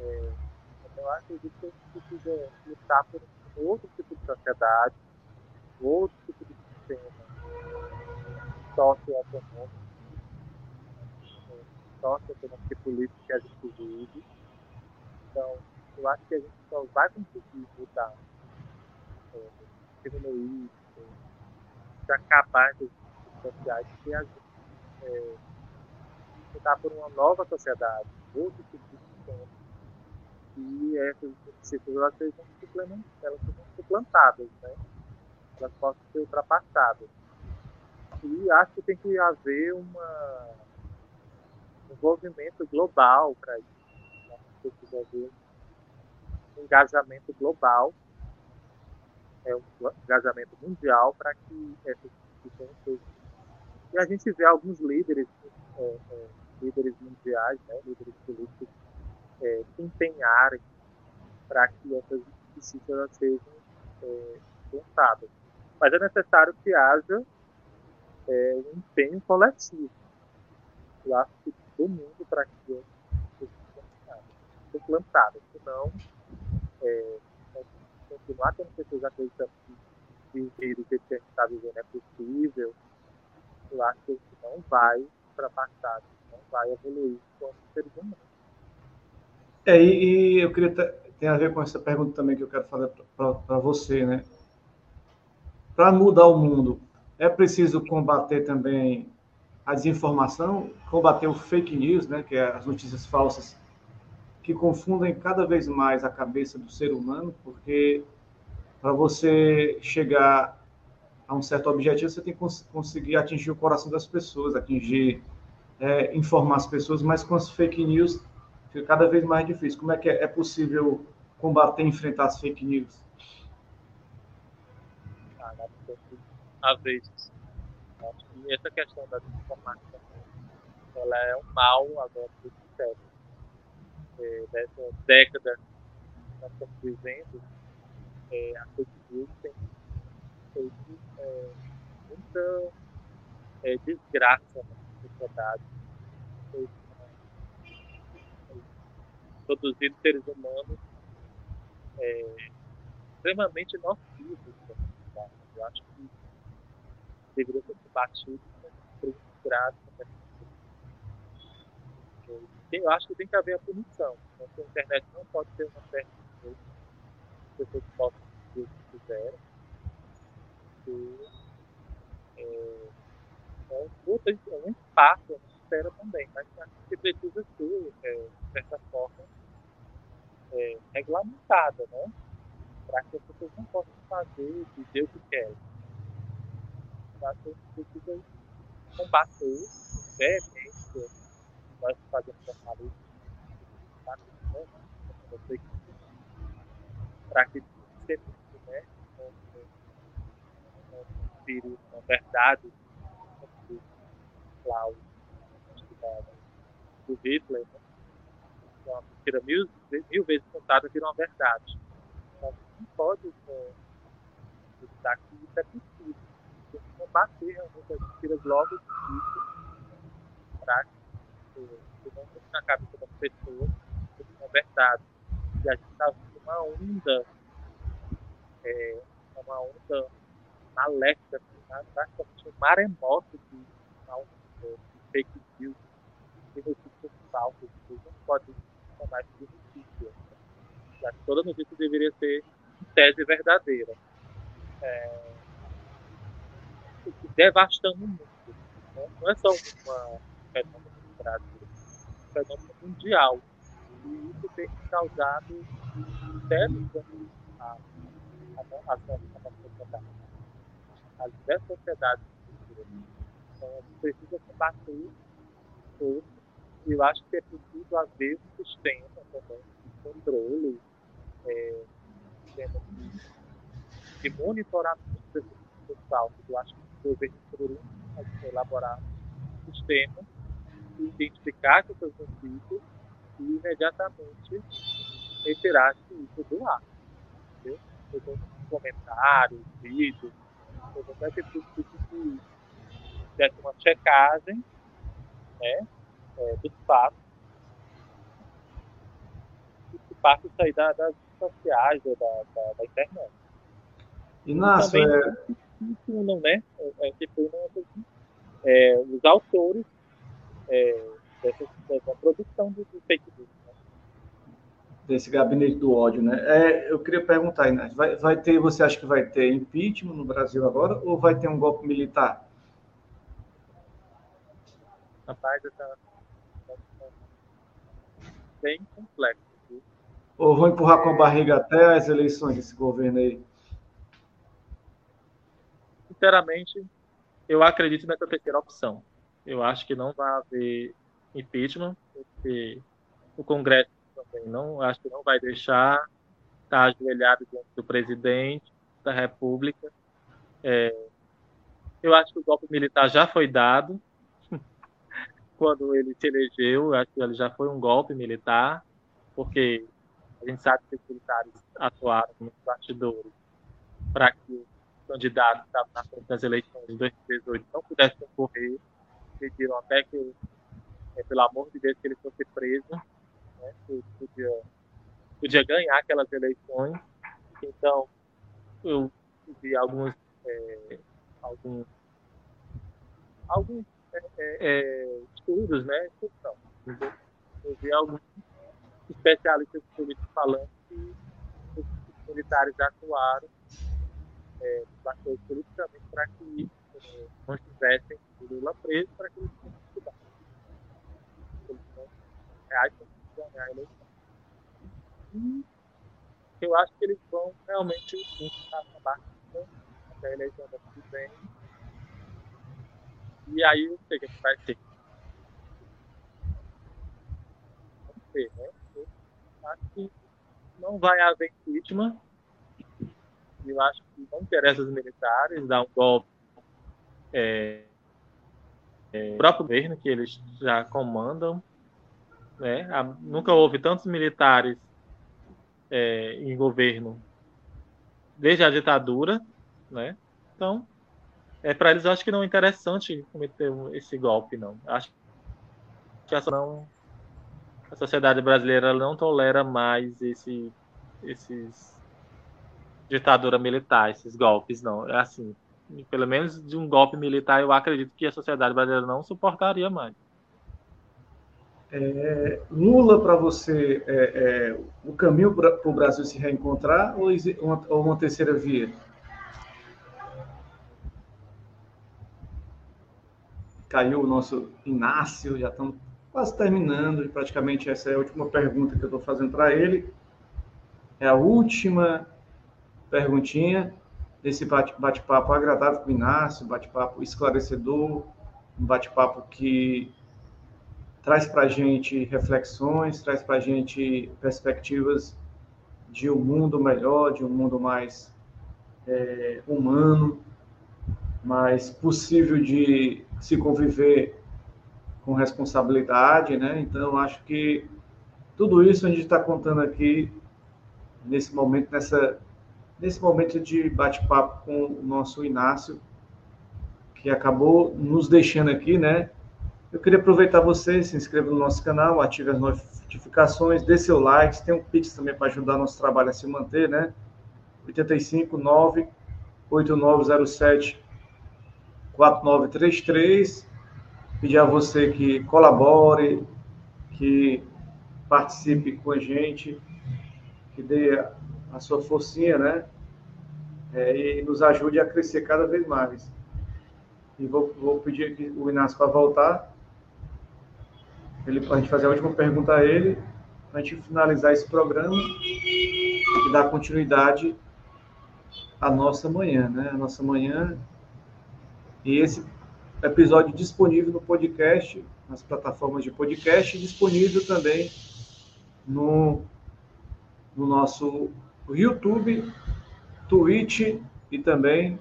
É, eu acredito que a gente precisa lutar por outro tipo de sociedade, outro tipo de sistema socioeconômico, socioeconômico e político que a gente vive. Então, eu acho que a gente só vai conseguir mudar, é, diminuir, é, acabar com sociais se a gente é, lutar por uma nova sociedade, outro tipo de sistema e essas ciclos elas sejam, elas suplantadas, né? elas possam ser ultrapassadas. E acho que tem que haver uma, um envolvimento global para isso. Né? Precisa haver um engajamento global, é um engajamento mundial para que essas discussões sejam. E a gente vê alguns líderes é, é, líderes mundiais, né, líderes políticos, é, se empenharem para que essas injustiças sejam é. Mas é necessário que haja é, um empenho coletivo. Eu acho que do mundo para que isso seja plantado. Senão, é, continuar tendo pessoas acreditando que viver o que a gente está vivendo é possível, eu acho que a gente não vai ultrapassar, não vai evoluir como seres humanos. É, e, e eu queria ter, tem a ver com essa pergunta também que eu quero fazer para você, né? Para mudar o mundo, é preciso combater também a desinformação, combater o fake news, né, que é as notícias falsas que confundem cada vez mais a cabeça do ser humano, porque para você chegar a um certo objetivo, você tem que cons conseguir atingir o coração das pessoas, atingir, é, informar as pessoas, mas com as fake news fica cada vez mais difícil. Como é que é, é possível combater e enfrentar as fake news? Às vezes, essa questão da desinformação, ela é um mal agora do século. É, dessa década que nós estamos vivendo, é, a fake tem feito é, muita é, desgraça na sociedade. Foi, é, produzido seres humanos é, extremamente nocivos Eu acho que deveria ser combatido por desgraça. Eu acho que tem que haver a punição. Então, a internet não pode ter uma festa de pessoas possam fazer o que quiserem porque é, é, luta, é um espaço, é uma esfera também, mas que precisa ser, é, de certa forma, é, regulamentada, né? Para que as pessoas não possam fazer, dizer o que querem. Que a gente precisa combater veemência, nós fazemos jornalismo, para que sempre confere uma verdade do Klaus, do Hitler, né? uma mentira mil, mil vezes contada vira uma verdade. Então, não pode é, acreditar que isso é possível. Tem que combater realmente as mentiras logo disso para que não fique na cabeça das pessoas uma verdade. E a gente está vendo uma onda, é, uma onda maléfica, assim, praticamente um maremoto de, de fake news, de notícias falsas, que não pode chamar de notícia. Já que toda notícia deveria ser tese verdadeira. É, devastando o mundo. Né? Não é só uma no Brasil, um fenômeno mundial. E isso tem causado sérios danos à nossa sociedade as diversas sociedades então, a gente precisa combater isso e eu acho que é preciso haver um sistema também de controle, é, de, de monitoramento desse pessoal. Eu acho que o governo poderia elaborar um sistema de identificar essas notícias e imediatamente retirar isso do ar. Entendeu? Comentários, vídeos, vai ter tudo que desse uma checagem né, é, dos fatos que parte sair da, das sociais ou da, da, da internet. Inácio, é... não, né? É, tipo, é, os autores é, dessa, dessa produção do, do fake news desse gabinete do ódio, né? É, eu queria perguntar, Inês, vai, vai ter, você acha que vai ter impeachment no Brasil agora ou vai ter um golpe militar? Rapaz, essa bem complexo. Ou vão empurrar com a barriga até as eleições desse governo aí? Sinceramente, eu acredito nessa terceira opção. Eu acho que não vai haver impeachment, porque o Congresso também. Não, acho que não vai deixar estar ajoelhado diante do presidente da República. É, eu acho que o golpe militar já foi dado. quando ele se elegeu, acho que ele já foi um golpe militar, porque a gente sabe que os militares atuaram nos bastidores para que o candidato que estava na frente das eleições de 2018 não pudesse concorrer. Pediram até que, é, pelo amor de Deus, que ele fosse preso, né, que podia, podia ganhar aquelas eleições. Então, eu vi alguns, é, alguns, alguns é, é, é estudos, né? Eu vi alguns especialistas políticos falando que os militares atuaram é, bastante politicamente para que não estivessem Lula preso para que eles pudessem estudar. Eles não reais para ganhar a eleição. E eu acho que eles vão realmente acabar até a eleição da que vem. E aí eu sei o que vai ser. Vamos ver, né? acho que não vai haver impeachment. Eu acho que não interessa os militares dar um golpe é, é, o próprio governo que eles já comandam. Né? Nunca houve tantos militares é, em governo desde a ditadura, né? Então, é para eles eu acho que não é interessante cometer esse golpe, não. Acho que essa não a sociedade brasileira não tolera mais esse, esses ditadura militar, esses golpes, não. É assim, pelo menos de um golpe militar, eu acredito que a sociedade brasileira não suportaria mais. É, Lula, para você, é, é, o caminho para o Brasil se reencontrar ou uma, ou uma terceira via? Caiu o nosso Inácio, já estamos quase terminando, praticamente essa é a última pergunta que eu estou fazendo para ele. É a última perguntinha desse bate-papo agradável com o Inácio, bate-papo esclarecedor, um bate-papo que traz para a gente reflexões, traz para a gente perspectivas de um mundo melhor, de um mundo mais é, humano, mais possível de se conviver com responsabilidade, né? Então, acho que tudo isso a gente está contando aqui nesse momento, nessa, nesse momento de bate-papo com o nosso Inácio, que acabou nos deixando aqui, né? Eu queria aproveitar você, se inscreva no nosso canal, ative as notificações, dê seu like, tem um Pix também para ajudar nosso trabalho a se manter, né? 85 9 8907 4933 pedir a você que colabore, que participe com a gente, que dê a sua forcinha, né? É, e nos ajude a crescer cada vez mais. E vou, vou pedir o Inácio para voltar, para a gente fazer a última pergunta a ele, para a gente finalizar esse programa e dar continuidade à nossa manhã, né? A nossa manhã. E esse episódio disponível no podcast, nas plataformas de podcast, e disponível também no, no nosso YouTube, Twitch e também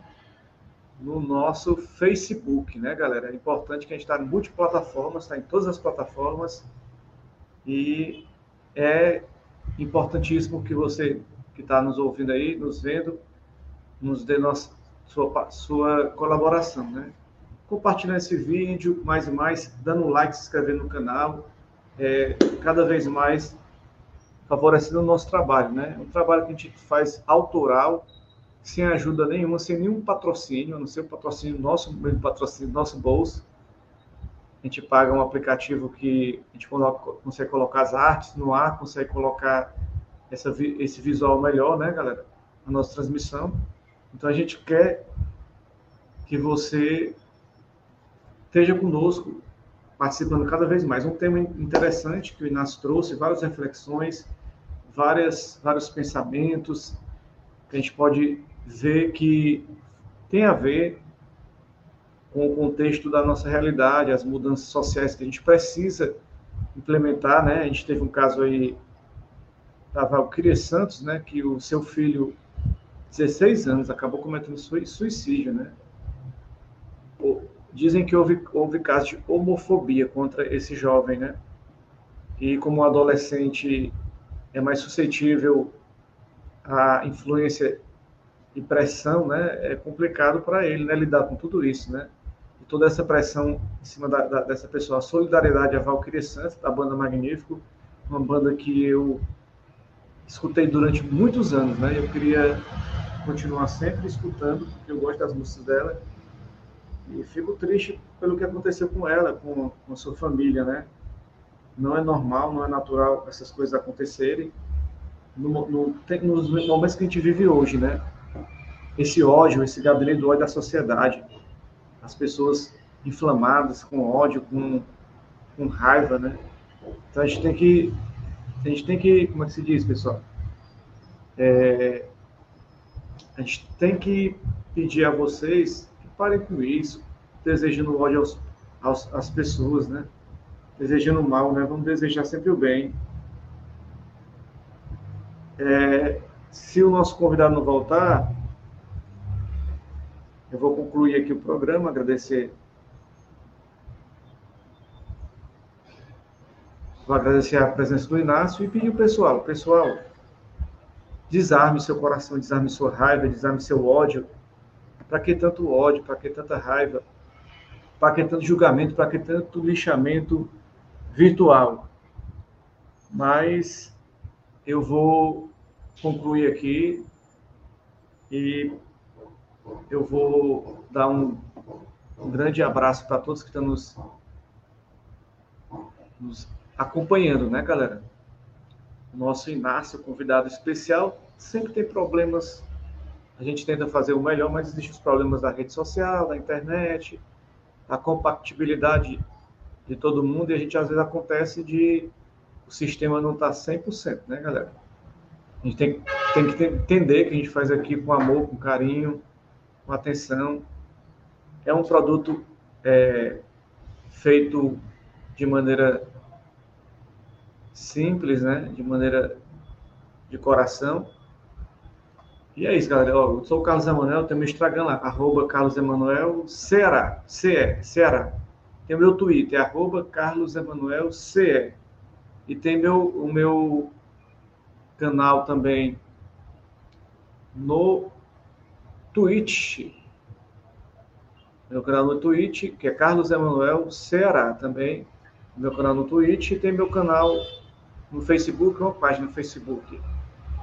no nosso Facebook, né, galera? É importante que a gente está em multiplataformas, está em todas as plataformas e é importantíssimo que você que está nos ouvindo aí, nos vendo, nos dê nossa, sua, sua colaboração, né? compartilhando esse vídeo mais e mais, dando um like, se inscrevendo no canal, é, cada vez mais favorecendo o nosso trabalho, né? É um trabalho que a gente faz autoral, sem ajuda nenhuma, sem nenhum patrocínio, a não ser o patrocínio nosso, mesmo patrocínio nosso bolso. A gente paga um aplicativo que a gente coloca, consegue colocar as artes no ar, consegue colocar essa, esse visual melhor, né, galera? A nossa transmissão. Então a gente quer que você esteja conosco, participando cada vez mais. Um tema interessante que o Inácio trouxe, várias reflexões, várias, vários pensamentos, que a gente pode ver que tem a ver com o contexto da nossa realidade, as mudanças sociais que a gente precisa implementar, né? A gente teve um caso aí da Cria Santos, né, que o seu filho, 16 anos, acabou cometendo suicídio, né? Dizem que houve, houve casos de homofobia contra esse jovem, né? E como o adolescente é mais suscetível à influência e pressão, né? É complicado para ele, né? Lidar com tudo isso, né? E toda essa pressão em cima da, da, dessa pessoa. A solidariedade a Valkyrie Santos, da banda Magnífico, uma banda que eu escutei durante muitos anos, né? Eu queria continuar sempre escutando, porque eu gosto das músicas dela. E fico triste pelo que aconteceu com ela, com, com sua família, né? Não é normal, não é natural essas coisas acontecerem no, no, nos momentos que a gente vive hoje, né? Esse ódio, esse gabinete do ódio da sociedade. As pessoas inflamadas com ódio, com, com raiva, né? Então a gente tem que, a gente tem que, como é que se diz, pessoal? É, a gente tem que pedir a vocês parem com isso, desejando ódio aos, aos, às pessoas, né? Desejando mal, né? Vamos desejar sempre o bem. É, se o nosso convidado não voltar, eu vou concluir aqui o programa, agradecer. Vou agradecer a presença do Inácio e pedir o pessoal, pessoal, Desarme seu coração, desarme sua raiva, desarme seu ódio. Para que tanto ódio? Para que tanta raiva? Para que tanto julgamento? Para que tanto lixamento virtual? Mas eu vou concluir aqui e eu vou dar um, um grande abraço para todos que estão nos, nos acompanhando, né, galera? nosso Inácio, convidado especial, sempre tem problemas. A gente tenta fazer o melhor, mas existem os problemas da rede social, da internet, a compatibilidade de todo mundo, e a gente às vezes acontece de o sistema não estar tá 100%, né, galera? A gente tem, tem que entender que a gente faz aqui com amor, com carinho, com atenção. É um produto é, feito de maneira simples, né? De maneira de coração. E é isso, galera. Eu sou o Carlos Emanuel, tem meu Instagram lá, arroba Carlos Emanuel Ceará, CE, Ceará. Tem meu Twitter, arroba Carlos Emanuel CE. E tem meu, o meu canal também no Twitch. Meu canal no Twitch, que é Carlos Emanuel Ceará também. Meu canal no Twitch e tem meu canal no Facebook, uma página no Facebook,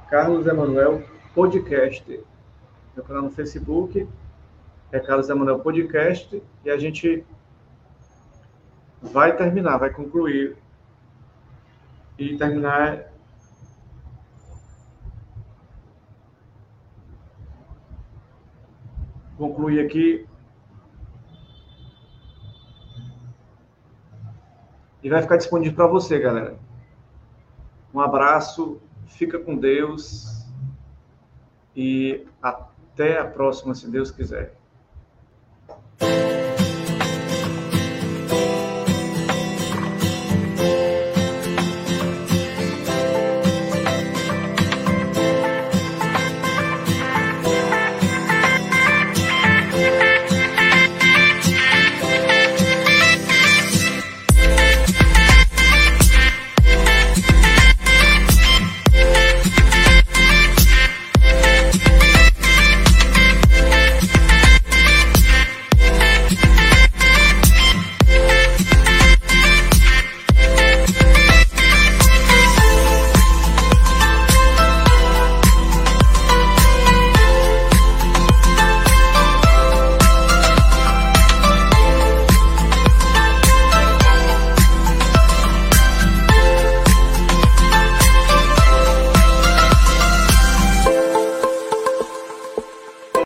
Carlos Emanuel Podcast. Meu canal no Facebook é Carlos Emanuel Podcast e a gente vai terminar, vai concluir e terminar concluir aqui e vai ficar disponível para você, galera. Um abraço, fica com Deus e até a próxima, se Deus quiser.